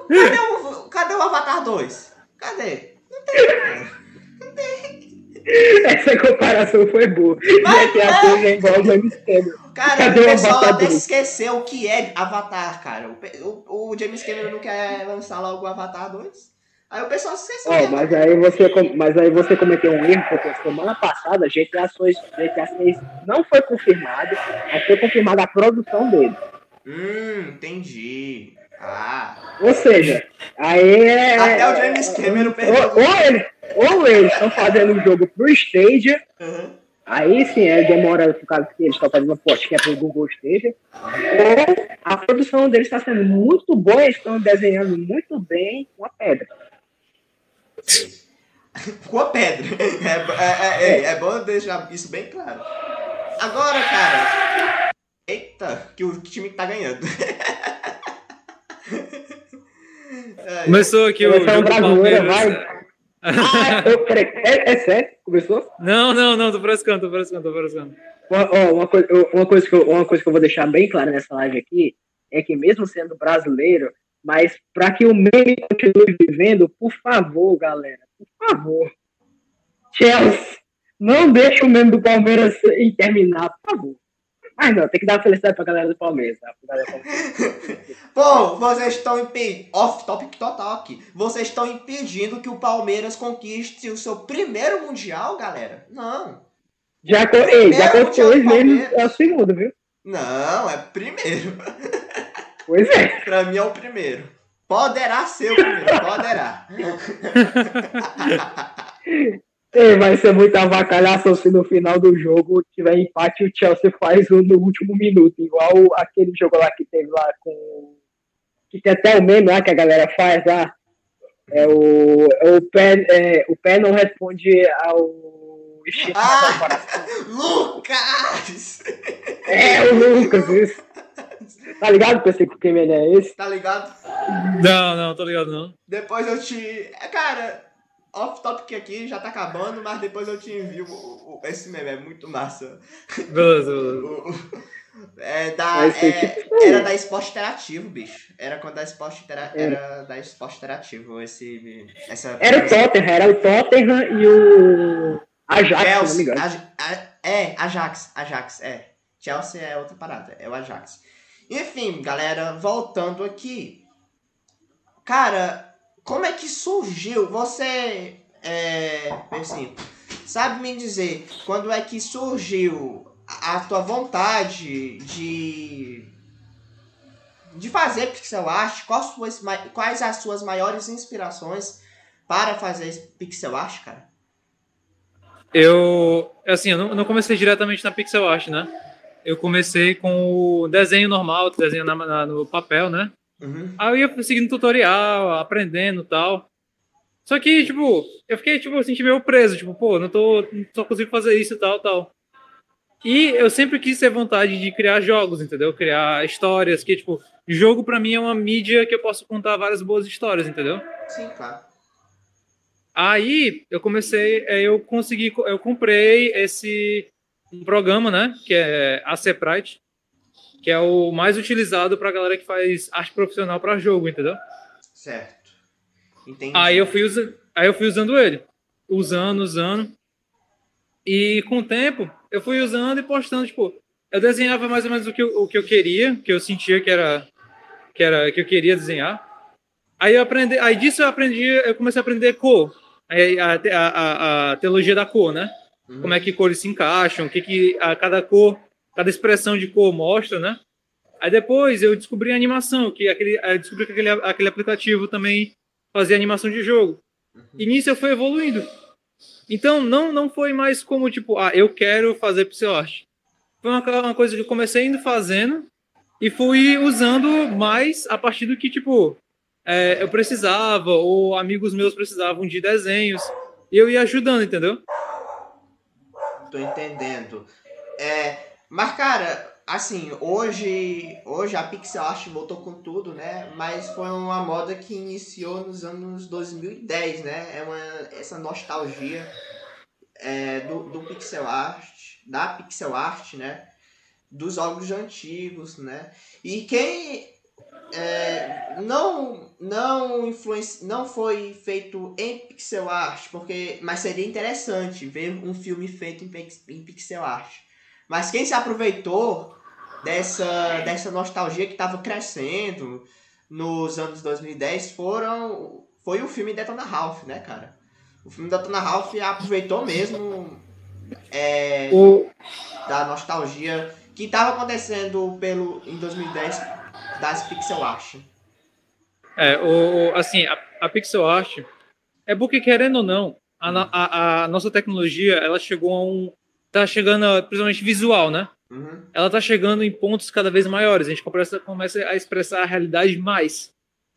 [SPEAKER 1] cadê, o, cadê o Avatar 2? Cadê? Não tem. Não
[SPEAKER 2] tem. Essa comparação foi boa. Mas, GTA 6 é igual o James Cameron.
[SPEAKER 1] Cara, Cadê o pessoal até esqueceu o que é Avatar, cara. O, o, o James Cameron não quer lançar logo o Avatar 2. Aí o pessoal se esqueceu.
[SPEAKER 2] Oh, mas, aí você, mas aí você cometeu um erro, porque semana passada GTA 6, GTA 6 não foi confirmado, mas foi confirmada a produção dele.
[SPEAKER 1] Hum, entendi. Ah.
[SPEAKER 2] Ou seja, aí é.
[SPEAKER 1] Até o James Cameron perdeu.
[SPEAKER 2] Ou, ou, ele, ou eles estão fazendo um jogo pro Stadia. Uhum. Aí sim, é, demora por causa que eles estão fazendo post que é pro Google Stadia. Ou a produção deles está sendo muito boa, eles estão desenhando muito bem com a pedra.
[SPEAKER 1] com a pedra. É, é, é, é, bom deixar isso bem claro. Agora, cara. Eita, que o time tá ganhando.
[SPEAKER 3] Começou aqui o jogo Palmeiras. Vai.
[SPEAKER 2] Ah, eu, peraí, é, é sério? Começou?
[SPEAKER 3] Não, não, não, tô frescando, tô frescando, tô frescando.
[SPEAKER 2] Uma, uma, coisa, uma, coisa que eu, uma coisa que eu vou deixar bem clara nessa live aqui é que mesmo sendo brasileiro, mas para que o meme continue vivendo, por favor, galera, por favor. Chelsea, não deixe o meme do Palmeiras terminar, por favor. Mas não, tem que dar felicidade pra galera do Palmeiras. Tá?
[SPEAKER 1] Bom, vocês estão impedindo. Off topic total aqui. Vocês estão impedindo que o Palmeiras conquiste o seu primeiro Mundial, galera? Não.
[SPEAKER 2] Já, ei, já aconteceu mesmo, é o segundo, viu?
[SPEAKER 1] Não, é primeiro.
[SPEAKER 2] Pois é.
[SPEAKER 1] pra mim é o primeiro. Poderá ser o primeiro, poderá.
[SPEAKER 2] Ei, vai ser muita avacalhação se no final do jogo tiver empate e o Chelsea faz um no último minuto, igual aquele jogo lá que teve lá com. Que tem até o meme lá que a galera faz lá. É o, é o, pé, é, o pé não responde ao
[SPEAKER 1] ah, Lucas!
[SPEAKER 2] É, o Lucas, isso. Tá ligado, pensei que o quem é esse?
[SPEAKER 1] Tá ligado?
[SPEAKER 3] Não, não, tô ligado não.
[SPEAKER 1] Depois eu te. É, cara, off-topic aqui já tá acabando, mas depois eu te envio o, o, esse meme, é muito massa.
[SPEAKER 3] Beleza, beleza.
[SPEAKER 1] É da, é, era da Esporte Interativo, bicho. Era quando a Esporte Intera era da Esporte Interativo esse essa
[SPEAKER 2] Era o Tottenham, era o Tottenham e o Ajax, Chelsea, não me engano.
[SPEAKER 1] é, Ajax, Ajax, é. Chelsea é outra parada, é o Ajax. Enfim, galera, voltando aqui. Cara, como é que surgiu? Você, é, assim, sabe me dizer quando é que surgiu a tua vontade de de fazer pixel art? Quais, suas, quais as suas maiores inspirações para fazer pixel art, cara?
[SPEAKER 3] Eu, assim, eu não, não comecei diretamente na pixel art, né? eu comecei com o desenho normal, desenho na, na, no papel, né? Uhum. Aí eu ia seguindo tutorial, aprendendo tal. Só que, tipo, eu fiquei, tipo, assim, meio preso, tipo, pô, não tô, não só consigo fazer isso e tal, tal. E eu sempre quis ter vontade de criar jogos, entendeu? Criar histórias, que, tipo, jogo para mim é uma mídia que eu posso contar várias boas histórias, entendeu?
[SPEAKER 1] Sim, claro.
[SPEAKER 3] Aí eu comecei, eu consegui, eu comprei esse um programa, né? Que é a Seprite, que é o mais utilizado para a galera que faz arte profissional para jogo, entendeu?
[SPEAKER 1] Certo. Entendi.
[SPEAKER 3] Aí eu fui, usa... Aí eu fui usando ele. Usando, usando. E com o tempo, eu fui usando e postando, tipo, eu desenhava mais ou menos o que eu, o que eu queria, que eu sentia que era, que era que eu queria desenhar. Aí eu aprendi, aí disso eu aprendi, eu comecei a aprender cor, a, a, a, a teologia da cor, né? uhum. como é que cores se encaixam, o que, que a, cada cor, cada expressão de cor mostra, né? Aí depois eu descobri a animação, que aquele, descobri que aquele, aquele aplicativo também fazia animação de jogo. E nisso eu fui evoluindo. Então não, não foi mais como tipo, ah, eu quero fazer pixel art. Foi uma, uma coisa que eu comecei indo fazendo e fui usando mais a partir do que, tipo, é, eu precisava, ou amigos meus precisavam de desenhos, e eu ia ajudando, entendeu?
[SPEAKER 1] Tô entendendo. É, mas, cara, assim, hoje, hoje a pixel art voltou com tudo, né? Mas foi uma moda que iniciou nos anos 2010, né? É uma, essa nostalgia. é, do, do pixel art, da pixel art, né? Dos jogos antigos, né? E quem é, não não influenci, não foi feito em pixel art, porque mas seria interessante ver um filme feito em, em pixel art. Mas quem se aproveitou dessa dessa nostalgia que estava crescendo nos anos 2010 foram foi o filme Detona Ralph, né, cara? O filme Detona Ralph aproveitou mesmo é, o... da nostalgia que estava acontecendo pelo em 2010 das pixel art.
[SPEAKER 3] É, o, assim, a, a pixel art é porque, querendo ou não, a, a, a, nossa tecnologia, ela chegou a um... tá chegando, principalmente visual, né? Uhum. Ela tá chegando em pontos cada vez maiores. A gente começa, começa a expressar a realidade mais,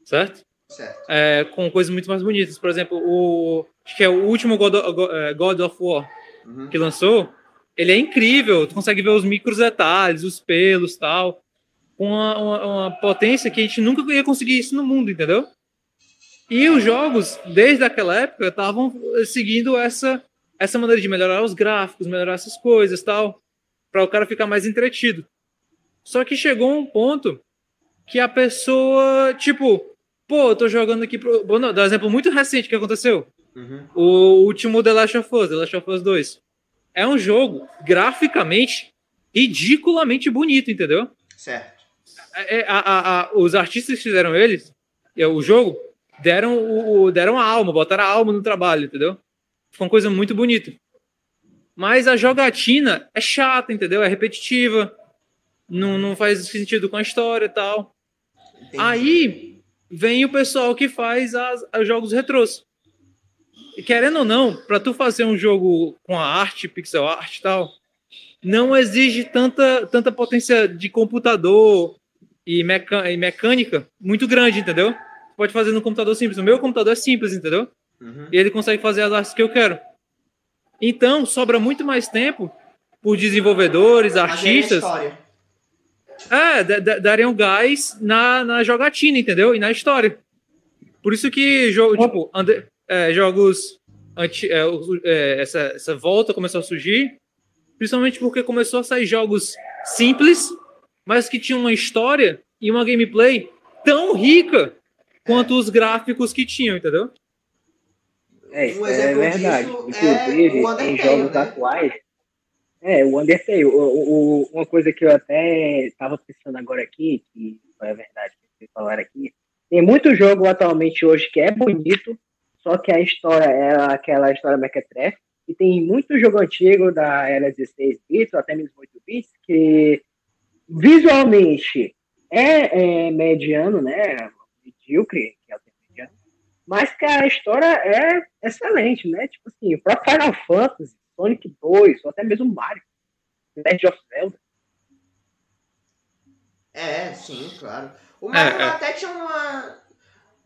[SPEAKER 3] certo?
[SPEAKER 1] Certo.
[SPEAKER 3] É, com coisas muito mais bonitas. Por exemplo, o acho que é o último God of, é, God of War uhum. que lançou. Ele é incrível. Tu consegue ver os micros detalhes, os pelos, tal com uma, uma, uma, potência que a gente nunca ia conseguir isso no mundo, entendeu? E os jogos, desde aquela época, estavam seguindo essa, essa maneira de melhorar os gráficos, melhorar essas coisas tal, para o cara ficar mais entretido. Só que chegou um ponto que a pessoa, tipo, pô, eu tô jogando aqui pro. Bom, não, dá um exemplo muito recente que aconteceu. Uhum. O último The Last of Us, The Last of Us 2. É um jogo graficamente ridiculamente bonito, entendeu?
[SPEAKER 1] Certo.
[SPEAKER 3] É, é, a, a, a, os artistas que fizeram eles, é, o jogo, deram, o, deram a alma, botaram a alma no trabalho, entendeu? Foi uma coisa muito bonita. Mas a jogatina é chata, entendeu? É repetitiva, não, não faz sentido com a história e tal. Entendi. Aí vem o pessoal que faz as, os jogos retrôs. E querendo ou não, para tu fazer um jogo com a arte, pixel art e tal, não exige tanta, tanta potência de computador, e, meca e mecânica muito grande, entendeu? Pode fazer no computador simples. O meu computador é simples, entendeu? Uhum. E ele consegue fazer as artes que eu quero. Então, sobra muito mais tempo por desenvolvedores, artistas. É, dariam gás na, na jogatina, entendeu? E na história. Por isso que jogo, tipo, ande, é, jogos anti, é, é, essa, essa volta começou a surgir, principalmente porque começou a sair jogos simples mas que tinha uma história e uma gameplay tão rica quanto os gráficos que tinham, entendeu?
[SPEAKER 2] É, um é verdade. Inclusive, é em jogos né? atuais. É, o Undertale. O, o, uma coisa que eu até estava pensando agora aqui, que é verdade que vocês falaram aqui, tem muito jogo atualmente hoje que é bonito, só que a história é aquela história mequetrefe, e tem muito jogo antigo da era 16 bits, ou até mesmo 8 bits, que visualmente é, é mediano, né? Medíocre, que é o mediano, mas que a história é excelente, né? Tipo assim, para Final Fantasy, Sonic 2, ou até mesmo Mario, Legend of Zelda.
[SPEAKER 1] É, sim, claro. O Mario é, é. até tinha uma.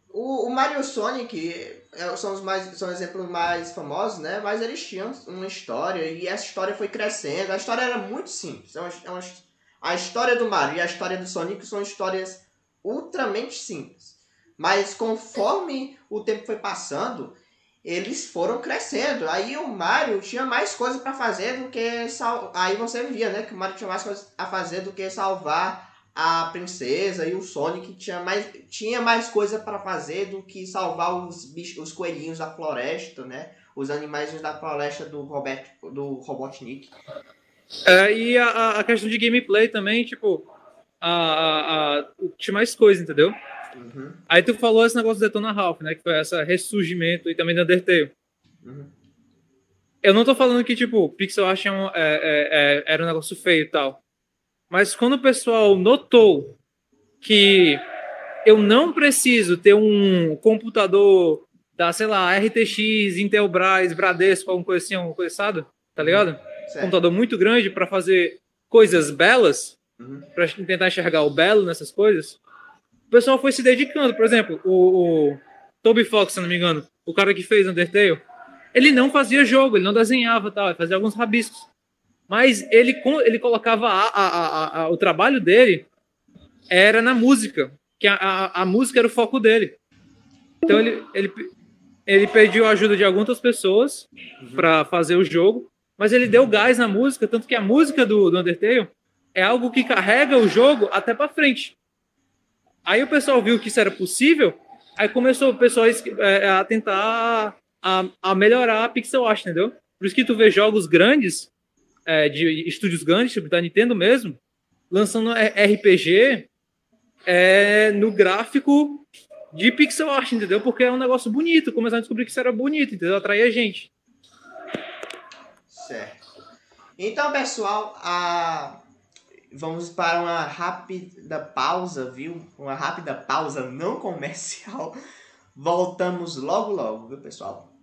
[SPEAKER 1] O, o Mario e o Sonic é, são os mais são exemplos mais famosos, né? Mas eles tinham uma história e essa história foi crescendo. A história era muito simples. É uma, é uma a história do Mario e a história do Sonic são histórias ultramente simples. Mas conforme o tempo foi passando, eles foram crescendo. Aí o Mario tinha mais coisas para fazer do que sal... aí você via, né, que o Mario tinha mais coisas a fazer do que salvar a princesa e o Sonic tinha mais tinha mais coisa para fazer do que salvar os bichos, os coelhinhos da floresta, né? Os animais da floresta do Robert do Robotnik.
[SPEAKER 3] É, e a, a, questão de gameplay também, tipo, a, a, a tinha mais coisa, entendeu? Uhum. Aí tu falou esse negócio do Detona Ralph, né? Que foi esse ressurgimento e também do Undertale. Uhum. Eu não tô falando que, tipo, pixel art é um, é, é, é, era um negócio feio e tal. Mas quando o pessoal notou que eu não preciso ter um computador da, sei lá, RTX, Intelbras, Bradesco, alguma coisa assim, alguma coisa? Tá ligado? certo. computador muito grande para fazer coisas belas, uhum. para tentar enxergar o belo nessas coisas, o pessoal foi se dedicando. Por exemplo, o, o Toby Fox, se não me engano, o cara que fez Undertale, ele não fazia jogo, ele não desenhava tal, fazia alguns rabiscos. Mas ele, ele colocava a, a, a, o trabalho dele era na música, que a, a, música era o foco dele. Então ele, ele ele pediu a ajuda de algumas pessoas uhum. para fazer o jogo, mas ele deu gás na música, tanto que a música do, do Undertale é algo que carrega o jogo até para frente. Aí o pessoal viu que isso era possível, aí começou o pessoal é, a tentar a, a, melhorar a pixel art, entendeu? Por isso que tu vê jogos grandes, é, de estúdios grandes, tipo da Nintendo mesmo, lançando RPG é, no gráfico de pixel art, entendeu? Porque é um negócio bonito, começaram a descobrir que isso era bonito, entendeu? Atrair a gente.
[SPEAKER 1] Certo. Então, pessoal, a... vamos para uma rápida pausa, viu? Uma rápida pausa não comercial. Voltamos logo, logo, viu, pessoal?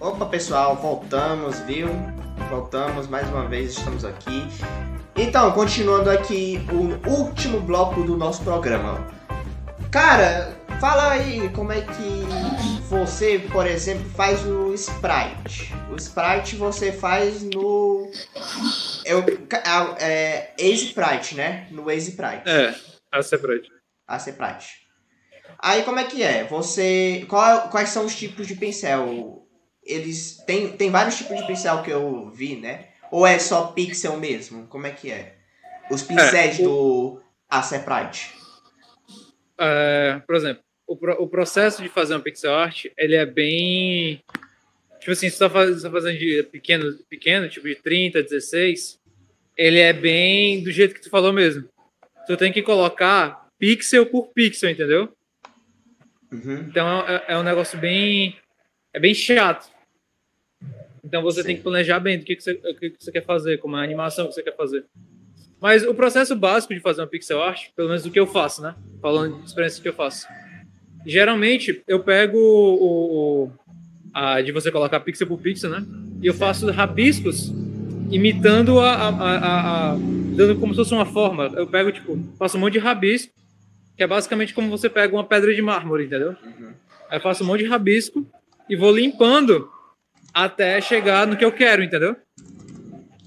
[SPEAKER 1] Opa, pessoal, voltamos, viu? Voltamos mais uma vez, estamos aqui. Então, continuando aqui o último bloco do nosso programa. Cara, fala aí como é que você, por exemplo, faz o sprite. O sprite você faz no. É, é, é Sprite, né? No Sprite.
[SPEAKER 3] É, a Sprite.
[SPEAKER 1] A Sprite. Aí como é que é? Você. Qual, quais são os tipos de pincel? Eles. Tem, tem vários tipos de pincel que eu vi, né? Ou é só pixel mesmo? Como é que é? Os pincéis é, o... do Aceprite.
[SPEAKER 3] É, por exemplo, o, pro, o processo de fazer um pixel art, ele é bem... Tipo assim, se você está tá fazendo de pequeno, pequeno, tipo de 30, 16, ele é bem do jeito que tu falou mesmo. Tu tem que colocar pixel por pixel, entendeu? Uhum. Então é, é, um negócio bem... É bem chato. Então você Sim. tem que planejar bem do que, que, você, o que, que você quer fazer, como é a animação que você quer fazer. Mas o processo básico de fazer uma pixel art, pelo menos o que eu faço, né? Falando de experiência que eu faço. Geralmente eu pego o, o a, de você colocar pixel por pixel, né? E eu faço rabiscos imitando a, a, a, dando como se fosse uma forma. Eu pego tipo, faço um monte de rabisco, que é basicamente como você pega uma pedra de mármore, entendeu? Uhum. Aí eu faço um monte de rabisco e vou limpando até chegar no que eu quero, entendeu?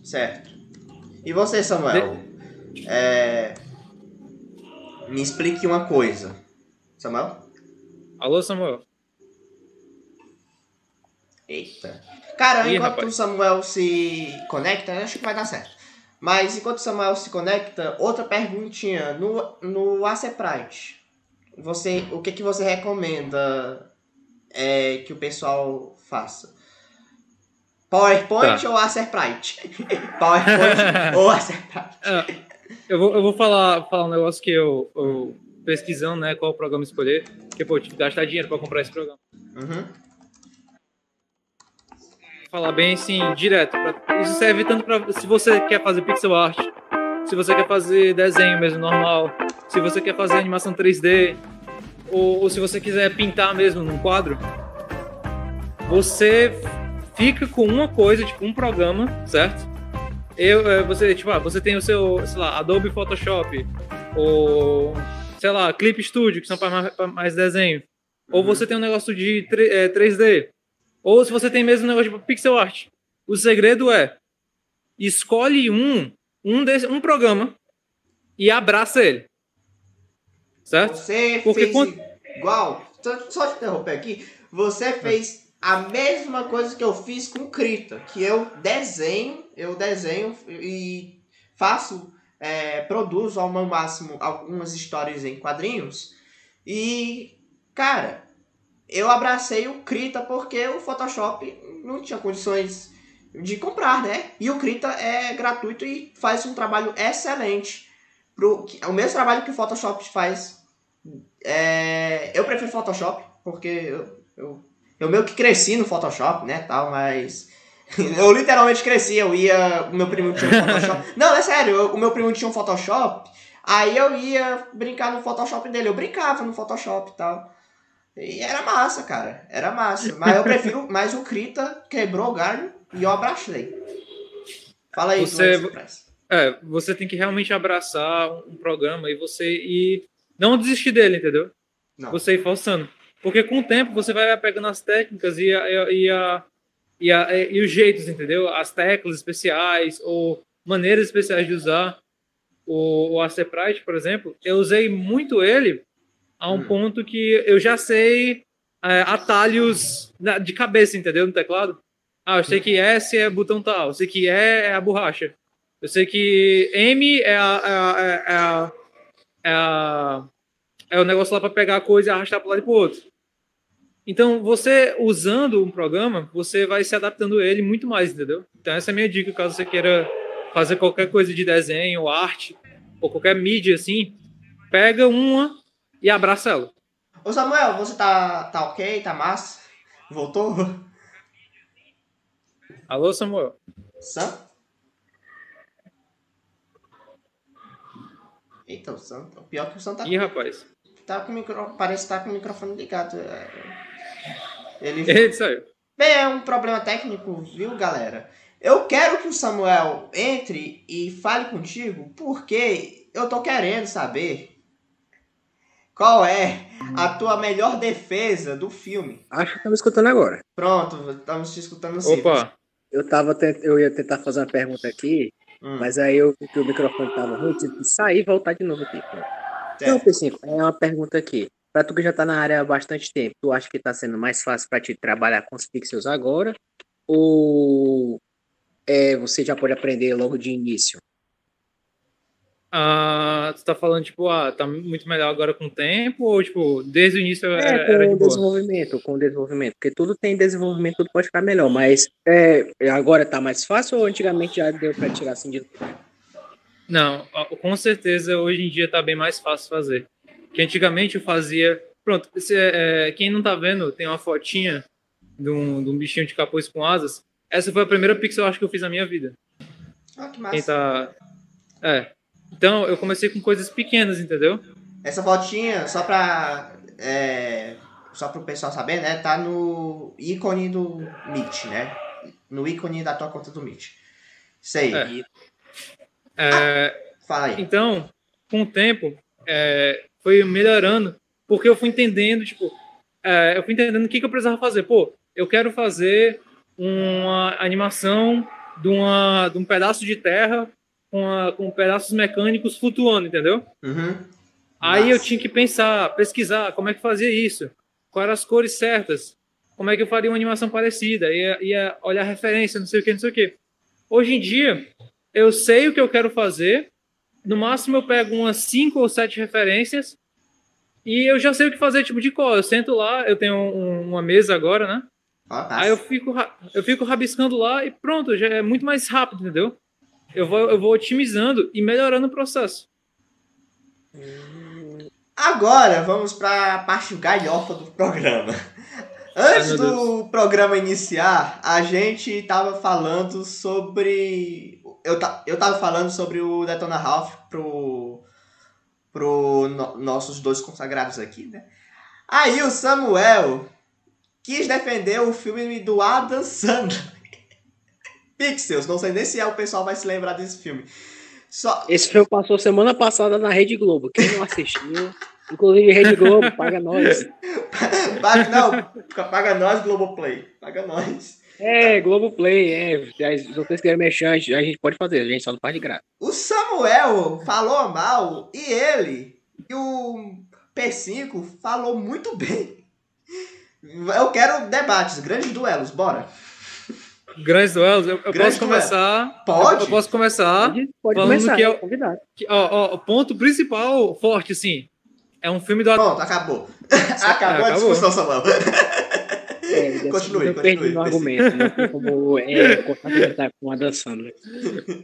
[SPEAKER 1] Certo. E você, Samuel? De... É... Me explique uma coisa. Samuel?
[SPEAKER 3] Alô, Samuel?
[SPEAKER 1] Eita. Cara, Ih, enquanto o Samuel se conecta, acho que vai dar certo. Mas enquanto o Samuel se conecta, outra perguntinha. No, no Aceprite, você, o que, que você recomenda é, que o pessoal faça? PowerPoint tá. ou Acerprite? PowerPoint ou Acerprite?
[SPEAKER 3] É, eu vou, eu vou falar, falar um negócio que eu, eu pesquisando, né, qual programa escolher, porque, pô, eu tive que gastar dinheiro para comprar esse programa. Uhum. Falar bem, assim, direto. Pra, isso serve tanto para se você quer fazer pixel art, se você quer fazer desenho mesmo normal, se você quer fazer animação 3D, ou, ou se você quiser pintar mesmo num quadro, você fica com uma coisa, tipo um programa, certo? Eu, é, você, tipo, ah, você tem o seu, sei lá, Adobe Photoshop, ou, sei lá, Clip Studio, que são para mais, mais, desenho. Uhum. Ou você tem um negócio de 3D. É, ou se você tem mesmo um negócio de pixel art. O segredo é, escolhe um, um, desse, um programa e abraça ele. Certo?
[SPEAKER 1] Você Porque fez quando... igual, só, só te interromper aqui, você fez a mesma coisa que eu fiz com Krita, que eu desenho, eu desenho e faço, é, produzo ao meu máximo algumas histórias em quadrinhos. E, cara, eu abracei o Krita porque o Photoshop não tinha condições de comprar, né? E o Krita é gratuito e faz um trabalho excelente. Pro, o mesmo trabalho que o Photoshop faz. É, eu prefiro Photoshop, porque eu, eu eu meio que cresci no Photoshop, né, tal, mas... eu literalmente cresci, eu ia... O meu primo tinha um Photoshop... Não, é sério, eu, o meu primo tinha um Photoshop, aí eu ia brincar no Photoshop dele, eu brincava no Photoshop e tal. E era massa, cara, era massa. Mas eu prefiro... Mas o Krita quebrou o galho e eu abracei. Fala aí,
[SPEAKER 3] você... É, você tem que realmente abraçar um programa e você e não desistir dele, entendeu? Não. Você ir forçando. Porque com o tempo você vai pegando as técnicas e a, e a e, a, e os jeitos, entendeu? As teclas especiais ou maneiras especiais de usar o, o Acerprite, por exemplo, eu usei muito ele a um hum. ponto que eu já sei é, atalhos de cabeça, entendeu? No teclado. Ah, eu sei que S é botão tal, eu sei que E é a borracha. Eu sei que M é a, é a, é a, é, a, é o negócio lá para pegar a coisa e arrastar para lado e para o outro. Então, você usando um programa, você vai se adaptando a ele muito mais, entendeu? Então, essa é a minha dica, caso você queira fazer qualquer coisa de desenho, arte, ou qualquer mídia assim, pega uma e abraça ela.
[SPEAKER 1] Ô Samuel, você tá, tá ok? Tá massa? Voltou?
[SPEAKER 3] Alô, Samuel.
[SPEAKER 1] Sam? Eita, o Sam. O pior que o Sam tá.
[SPEAKER 3] Ih, rapaz.
[SPEAKER 1] Tá com micro... Parece que tá com o microfone ligado. É, ele.
[SPEAKER 3] Ele saiu.
[SPEAKER 1] Bem, é um problema técnico, viu, galera? Eu quero que o Samuel entre e fale contigo, porque eu tô querendo saber qual é a tua melhor defesa do filme.
[SPEAKER 2] Acho que estamos escutando agora.
[SPEAKER 1] Pronto, estamos te escutando sim.
[SPEAKER 3] Opa!
[SPEAKER 2] Eu, tava tent... eu ia tentar fazer uma pergunta aqui, hum. mas aí eu vi que o microfone tava ruim, tive que sair e voltar de novo aqui. Então, P5, é uma pergunta aqui. Pra tu que já tá na área há bastante tempo, tu acha que tá sendo mais fácil para ti trabalhar com os pixels agora? Ou é, você já pode aprender logo de início?
[SPEAKER 3] Ah, tu tá falando, tipo, ah, tá muito melhor agora com o tempo, ou, tipo, desde o início
[SPEAKER 2] é, era, era com o desenvolvimento, com o desenvolvimento, porque tudo tem desenvolvimento, tudo pode ficar melhor, mas é, agora tá mais fácil ou antigamente já deu pra tirar assim de
[SPEAKER 3] Não, com certeza hoje em dia tá bem mais fácil fazer. Que antigamente eu fazia. Pronto, se, é, quem não tá vendo, tem uma fotinha de um, de um bichinho de capuz com asas. Essa foi a primeira pixel, acho que eu fiz na minha vida.
[SPEAKER 1] Ah, que massa.
[SPEAKER 3] Quem tá. É. Então, eu comecei com coisas pequenas, entendeu?
[SPEAKER 1] Essa fotinha, só pra. É, só pro pessoal saber, né? Tá no ícone do Meet, né? No ícone da tua conta do Meet. Sei.
[SPEAKER 3] É. E... É, ah, fala aí. Então, com o tempo, é, foi melhorando, porque eu fui entendendo, tipo, é, eu fui entendendo o que, que eu precisava fazer. Pô, eu quero fazer uma animação de, uma, de um pedaço de terra com, a, com pedaços mecânicos flutuando, entendeu?
[SPEAKER 1] Uhum.
[SPEAKER 3] Aí Nossa. eu tinha que pensar, pesquisar como é que fazia isso, quais eram as cores certas, como é que eu faria uma animação parecida, ia, ia olhar referência, não sei o que, não sei o que. Hoje em dia, eu sei o que eu quero fazer, no máximo eu pego umas cinco ou sete referências e eu já sei o que fazer, tipo, de cor. Eu sento lá, eu tenho um, uma mesa agora, né? Aí eu fico, eu fico rabiscando lá e pronto, já é muito mais rápido, entendeu? Eu vou, eu vou otimizando e melhorando o processo.
[SPEAKER 1] Agora vamos para a parte galhofa do programa. Antes Ai, do programa iniciar, a gente tava falando sobre. Eu, eu tava falando sobre o Detona Ralph pro. pro no, nossos dois consagrados aqui, né? Aí o Samuel quis defender o filme do Adam Sandler. Pixels, não sei nem se é o pessoal vai se lembrar desse filme. Só...
[SPEAKER 2] Esse filme passou semana passada na Rede Globo. Quem não assistiu, inclusive Rede Globo, paga nós.
[SPEAKER 1] paga, não, paga nós, Globoplay. Paga nós.
[SPEAKER 2] É, Globoplay, é. Se vocês querem mexer, a gente pode fazer, a gente só não faz de graça.
[SPEAKER 1] O Samuel falou mal e ele e o P5 falou muito bem. Eu quero debates, grandes duelos, bora.
[SPEAKER 3] Grandes duelos, eu, eu posso começar.
[SPEAKER 1] Pode?
[SPEAKER 3] Eu, posso começar.
[SPEAKER 2] Pode falando começar,
[SPEAKER 3] que é, que, ó, ó, o ponto principal forte, assim. É um filme do.
[SPEAKER 1] Pronto, acabou. acabou, é, a discussão, Samuel. É, continue, eu perdi
[SPEAKER 2] no argumento, tem como é, cortar com a dançando.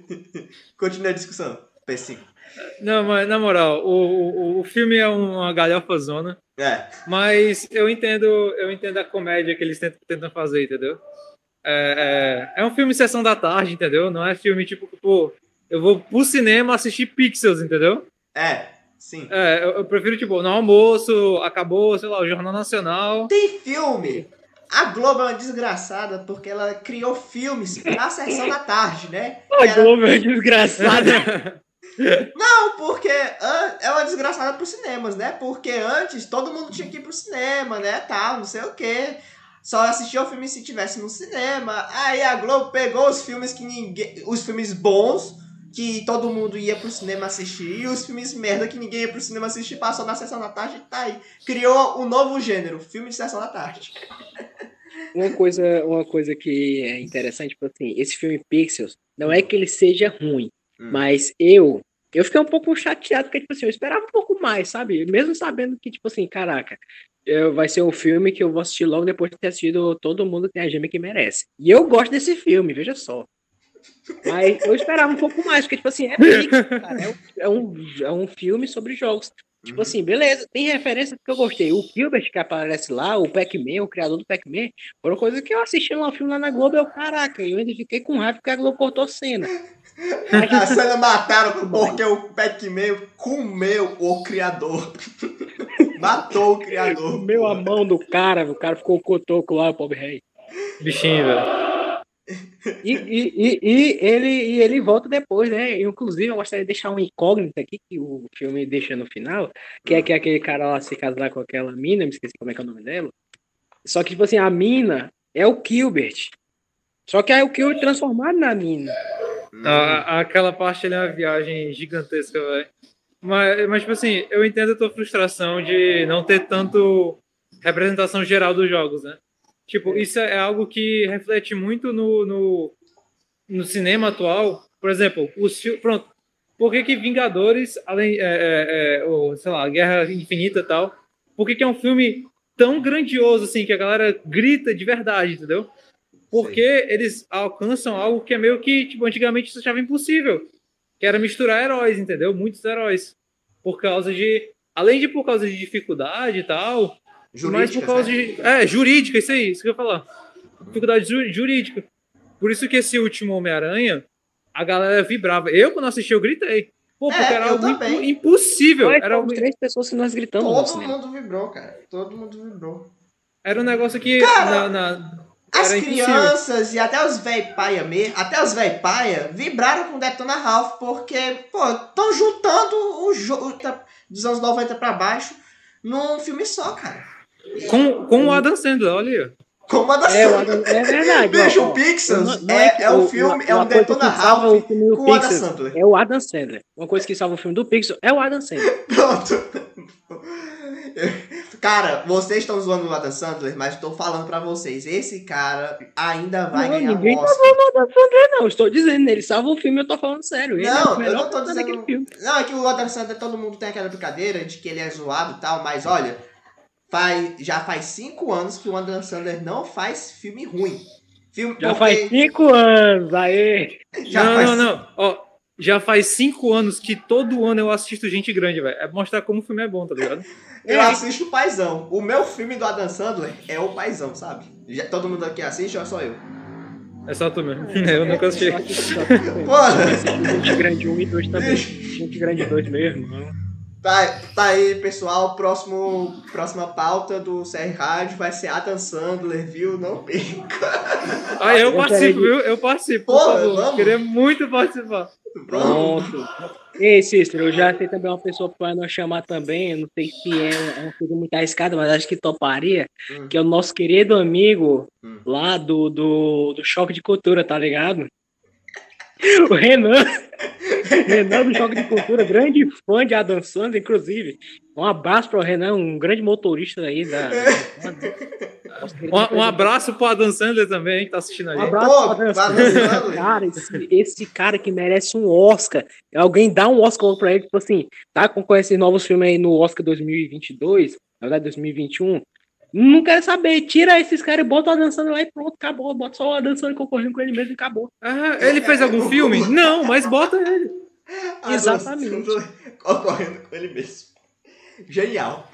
[SPEAKER 1] Continue a discussão, P5.
[SPEAKER 3] Não, mas na moral, o, o, o filme é uma galhofa zona.
[SPEAKER 1] É.
[SPEAKER 3] Mas eu entendo, eu entendo a comédia que eles tentam, tentam fazer, entendeu? É, é, é, um filme sessão da tarde, entendeu? Não é filme tipo, pô, eu vou pro cinema assistir Pixels, entendeu?
[SPEAKER 1] É, sim.
[SPEAKER 3] É, eu, eu prefiro, tipo, no almoço, acabou, sei lá, o Jornal Nacional.
[SPEAKER 1] Tem filme! A Globo é uma desgraçada porque ela criou filmes na sessão da tarde, né?
[SPEAKER 2] A Era... Globo é desgraçada.
[SPEAKER 1] Não, porque é uma desgraçada pros cinemas, né? Porque antes todo mundo tinha que ir pro cinema, né? Tal, não sei o quê. só assistia o filme se tivesse no cinema. Aí a Globo pegou os filmes que ninguém. Os filmes bons que todo mundo ia pro cinema assistir. E os filmes merda que ninguém ia pro cinema assistir passou na sessão da tarde e tá aí. Criou um novo gênero, filme de sessão da tarde.
[SPEAKER 2] Uma coisa, uma coisa que é interessante, tipo assim, esse filme Pixels, não é que ele seja ruim, hum. mas eu eu fiquei um pouco chateado, porque, tipo assim, eu esperava um pouco mais, sabe? Mesmo sabendo que, tipo assim, caraca, eu, vai ser um filme que eu vou assistir logo depois de ter assistido Todo Mundo Tem a Gêmea que Merece. E eu gosto desse filme, veja só. Mas eu esperava um pouco mais, porque, tipo assim, é, cara, é, um, é, um, é um filme sobre jogos. Tipo assim, beleza, tem referência que eu gostei. O Gilbert que aparece lá, o Pac-Man, o criador do Pac-Man, foram coisas que eu assisti lá um filme lá na Globo, eu, caraca, eu ainda fiquei com raiva porque a Globo cortou cena.
[SPEAKER 1] A cena mataram porque o Pac-Man comeu o criador. Matou o criador.
[SPEAKER 2] Comeu a mão do cara, o cara ficou cotoco lá, o pobre rei.
[SPEAKER 3] Bichinho, velho.
[SPEAKER 2] E, e, e, e, ele, e ele volta depois, né? Inclusive, eu gostaria de deixar um incógnito aqui que o filme deixa no final, que é que aquele cara lá se casar com aquela mina, me esqueci como é que é o nome dela. Só que, tipo assim, a mina é o Gilbert. Só que aí o Gilbert transformado na mina.
[SPEAKER 3] Ah, aquela parte ali é uma viagem gigantesca, velho. Mas, mas, tipo assim, eu entendo a tua frustração de não ter tanto representação geral dos jogos, né? Tipo, é. isso é algo que reflete muito no, no, no cinema atual. Por exemplo, os pronto. Por que, que Vingadores, além, é, é, é, ou, sei lá, Guerra Infinita e tal, por que, que é um filme tão grandioso assim que a galera grita de verdade, entendeu? Porque Sim. eles alcançam algo que é meio que, tipo, antigamente se achava impossível, que era misturar heróis, entendeu? Muitos heróis. Por causa de. Além de por causa de dificuldade e tal, mas por causa né? de. É, jurídica, isso aí, isso que eu ia falar. Dificuldade jurídica. Por isso que esse último Homem-Aranha, a galera vibrava. Eu, quando assisti, eu gritei. Pô, porque é, era algo imp impossível.
[SPEAKER 2] Mas,
[SPEAKER 3] era
[SPEAKER 2] algo... três pessoas que nós gritamos.
[SPEAKER 1] Todo mundo vibrou, cara. Todo mundo vibrou.
[SPEAKER 3] Era um negócio que. Cara, na, na...
[SPEAKER 1] As crianças e até os velho paia mesmo, até os velho paia vibraram com Detona Ralph, porque, pô, estão juntando o jogo dos anos 90 pra baixo num filme só, cara.
[SPEAKER 3] Com, com o Adam Sandler, olha aí.
[SPEAKER 1] Com o Adam
[SPEAKER 2] Sandler. É, é verdade.
[SPEAKER 1] Bicho, o Pixels é, é, é o filme, é um Detona Ralph com o Adam Sandler.
[SPEAKER 2] É o Adam Sandler. Uma coisa que salva o filme do Pixel é o Adam Sandler.
[SPEAKER 1] Pronto. Cara, vocês estão zoando o Adam Sandler, mas estou falando pra vocês, esse cara ainda vai não, ganhar
[SPEAKER 2] ninguém tá Oscar. Tá zoando o Adam Sandler, não. Estou dizendo, ele salva o filme, eu tô falando sério. Ele
[SPEAKER 1] não, é eu não tô dizendo. Não, é que o Adam Sandler, todo mundo tem aquela brincadeira de que ele é zoado e tal, mas olha, faz, já faz cinco anos que o Adam Sandler não faz filme ruim. Filme
[SPEAKER 2] já porque... faz cinco anos, aí.
[SPEAKER 3] Já não, faz... não, não. Ó, já faz cinco anos que todo ano eu assisto Gente Grande, velho. É mostrar como o filme é bom, tá ligado?
[SPEAKER 1] eu assisto o Paizão. O meu filme do Adam Sandler é o Paizão, sabe? Já, todo mundo aqui assiste ou é só eu?
[SPEAKER 3] É só tu mesmo. É, eu nunca assisti.
[SPEAKER 2] Gente Grande 1 e 2 também. Gente Grande 2 mesmo.
[SPEAKER 1] Tá, tá aí, pessoal. Próximo, próxima pauta do CR Rádio vai ser Adam Sandler, viu? Não perca.
[SPEAKER 3] Ah, eu, participo, viu? Eu participo. Pô, por favor. Vamos. Queria muito participar.
[SPEAKER 2] Pronto. Ei, Cícero, eu já sei também uma pessoa para nós chamar também. Eu não sei se é, é uma coisa muito arriscada, mas acho que toparia. Hum. Que é o nosso querido amigo hum. lá do, do, do Choque de Cultura, tá ligado? O Renan, Renan do Choque de Cultura, grande fã de Adam Sandler, inclusive. Um abraço para o Renan, um grande motorista aí da.
[SPEAKER 3] um, um abraço pro Adam Sandler também, que tá assistindo aí.
[SPEAKER 2] Um abraço Pô, pro Adam Sandler. Cara, esse, esse, cara que merece um Oscar. Alguém dá um Oscar pra ele, tipo assim, tá com esses novos filmes aí no Oscar 2022, na verdade 2021. Não quero saber. Tira esses caras e bota o dançando lá e pronto, acabou. Bota só o dançando concorrendo com ele mesmo e acabou.
[SPEAKER 3] Ah, ele fez algum filme? Não, mas bota ele.
[SPEAKER 2] Exatamente.
[SPEAKER 1] Concorrendo com ele mesmo. Genial.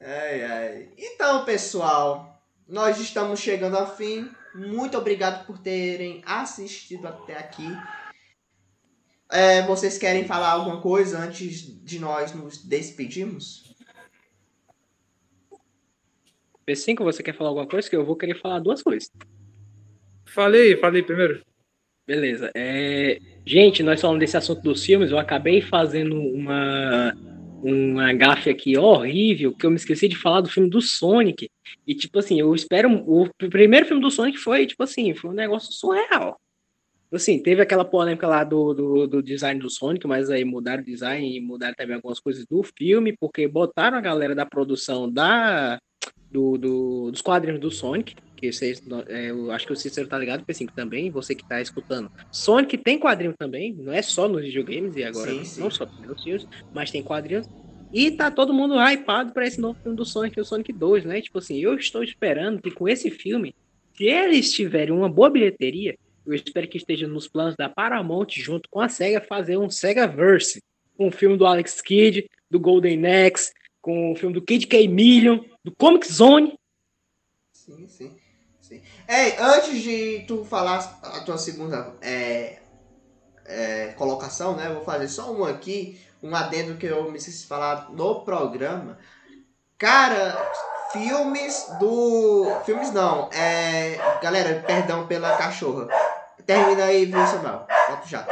[SPEAKER 1] Ai, ai. Então, pessoal, nós estamos chegando ao fim. Muito obrigado por terem assistido até aqui. É, vocês querem falar alguma coisa antes de nós nos despedirmos?
[SPEAKER 2] P5, você quer falar alguma coisa? Que eu vou querer falar duas coisas.
[SPEAKER 3] Falei, falei primeiro.
[SPEAKER 2] Beleza. É... Gente, nós falando desse assunto dos filmes, eu acabei fazendo uma uma gafe aqui horrível, que eu me esqueci de falar do filme do Sonic. E, tipo assim, eu espero. O primeiro filme do Sonic foi, tipo assim, foi um negócio surreal. Assim, teve aquela polêmica lá do, do, do, design do Sonic, mas aí mudaram o design e mudaram também algumas coisas do filme, porque botaram a galera da produção da, do, do dos quadrinhos do Sonic, que vocês, é, eu acho que o Cícero tá ligado, P5 também, você que tá escutando. Sonic tem quadrinho também, não é só nos videogames, e agora sim, sim. não só nos filmes, mas tem quadrinhos. E tá todo mundo hypado para esse novo filme do Sonic, o Sonic 2, né? Tipo assim, eu estou esperando que com esse filme, se eles tiverem uma boa bilheteria, eu espero que esteja nos planos da Paramount, junto com a SEGA, fazer um SEGA Verse. Com o filme do Alex Kidd, do Golden Axe, com o filme do Kid K Million, do Comic Zone.
[SPEAKER 1] Sim, sim. sim. Ei, antes de tu falar a tua segunda é, é, colocação, né? Vou fazer só um aqui, um adendo que eu me esqueci de falar no programa. Cara, filmes do. Filmes não. É. Galera, perdão pela cachorra. Termina aí, Samuel? Volto já.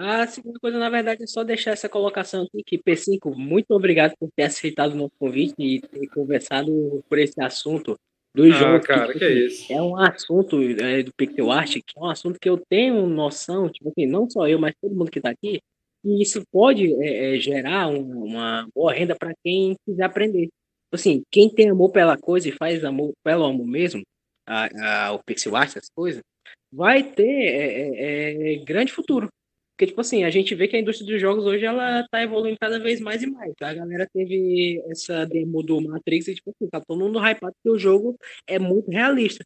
[SPEAKER 2] A segunda coisa, na verdade, é só deixar essa colocação aqui, que P5, muito obrigado por ter aceitado o nosso convite e ter conversado por esse assunto do ah, jogo.
[SPEAKER 3] cara, que, que, é isso?
[SPEAKER 2] É um assunto é, do Pixel Art, que é um assunto que eu tenho noção, tipo assim, não só eu, mas todo mundo que está aqui, e isso pode é, é, gerar um, uma boa renda para quem quiser aprender. Assim, quem tem amor pela coisa e faz amor pelo amor mesmo, a, a, o pixel art, essas coisas, vai ter é, é, é, grande futuro. Porque, tipo assim, a gente vê que a indústria dos jogos hoje, ela tá evoluindo cada vez mais e mais. A galera teve essa demo do Matrix e, tipo assim, tá todo mundo hypado que o jogo é muito realista.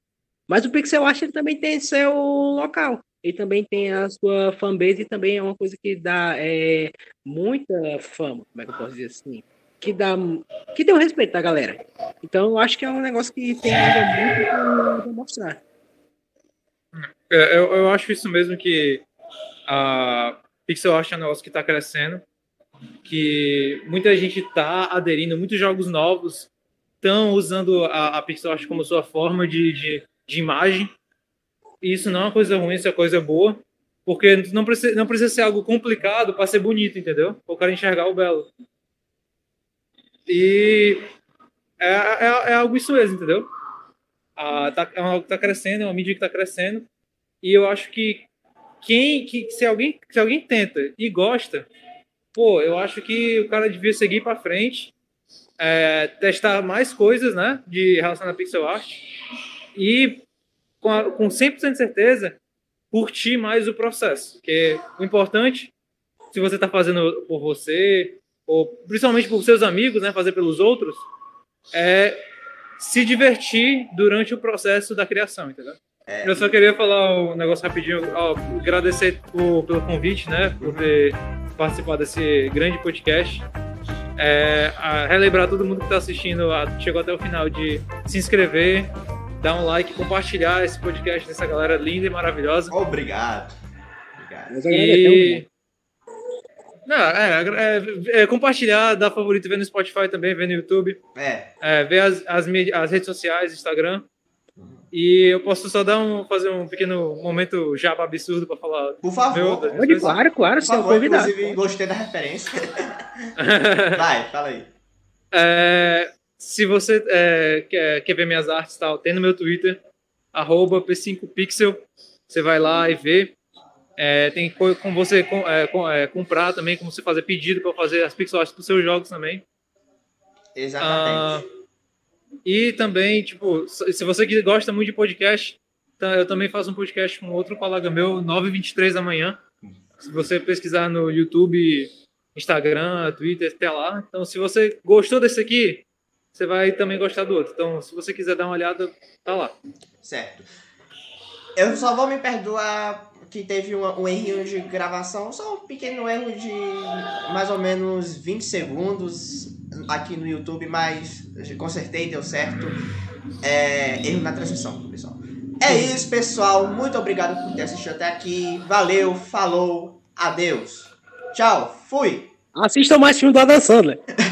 [SPEAKER 2] Mas o pixel art, ele também tem seu local. Ele também tem a sua fanbase e também é uma coisa que dá é, muita fama, como é que eu posso dizer assim? que dá que tem um respeito da galera. Então eu acho que é um negócio que tem ainda muito para mostrar.
[SPEAKER 3] É, eu, eu acho isso mesmo que a pixel art é um negócio que está crescendo, que muita gente está aderindo, muitos jogos novos estão usando a, a, pixel art como sua forma de, de, de imagem. E isso não é uma coisa ruim, isso é coisa boa, porque não precisa, não precisa ser algo complicado para ser bonito, entendeu? O cara enxergar o belo. E é, é, é algo isso mesmo, entendeu? Ah, tá, é algo que está crescendo, é uma mídia que está crescendo. E eu acho que quem que se alguém se alguém tenta e gosta, pô, eu acho que o cara devia seguir para frente, é, testar mais coisas, né, de relação a pixel art e com, a, com 100% de certeza curtir mais o processo, porque o importante se você está fazendo por você, ou principalmente por seus amigos, né, fazer pelos outros, é se divertir durante o processo da criação, entendeu? É. Eu só queria falar um negócio rapidinho, ó, agradecer por, pelo convite, né, por ter participado desse grande podcast. É, relembrar todo mundo que está assistindo, a, chegou até o final, de se inscrever, dar um like, compartilhar esse podcast dessa galera linda e maravilhosa.
[SPEAKER 1] Obrigado. Obrigado.
[SPEAKER 3] E... Não, é, é, é, compartilhar, dar favorito, ver no Spotify também, ver no YouTube.
[SPEAKER 1] É.
[SPEAKER 3] é ver as, as, as, redes sociais, Instagram. E eu posso só dar um, fazer um pequeno momento jaba absurdo para falar.
[SPEAKER 1] Por favor.
[SPEAKER 2] Pode, claro, claro, Por favor, convidado.
[SPEAKER 1] Inclusive, gostei da referência. Vai, fala aí.
[SPEAKER 3] É, se você é, quer, quer ver minhas artes tal, tem no meu Twitter, arroba P5Pixel. Você vai lá e vê. É, tem como você é, é, comprar também, como você fazer pedido para fazer as pixel arts para os seus jogos também.
[SPEAKER 1] Exatamente. Ah,
[SPEAKER 3] e também, tipo, se você gosta muito de podcast, tá, eu também faço um podcast com outro colega meu, 9h23 da manhã. Se você pesquisar no YouTube, Instagram, Twitter, até lá. Então, se você gostou desse aqui, você vai também gostar do outro. Então, se você quiser dar uma olhada, tá lá.
[SPEAKER 1] Certo. Eu só vou me perdoar que teve um, um erro de gravação, só um pequeno erro de mais ou menos 20 segundos aqui no YouTube, mas consertei, deu certo. É, erro na transmissão, pessoal. É isso, pessoal. Muito obrigado por ter assistido até aqui. Valeu, falou, adeus. Tchau, fui.
[SPEAKER 2] Assistam mais filme do Adam Sandler.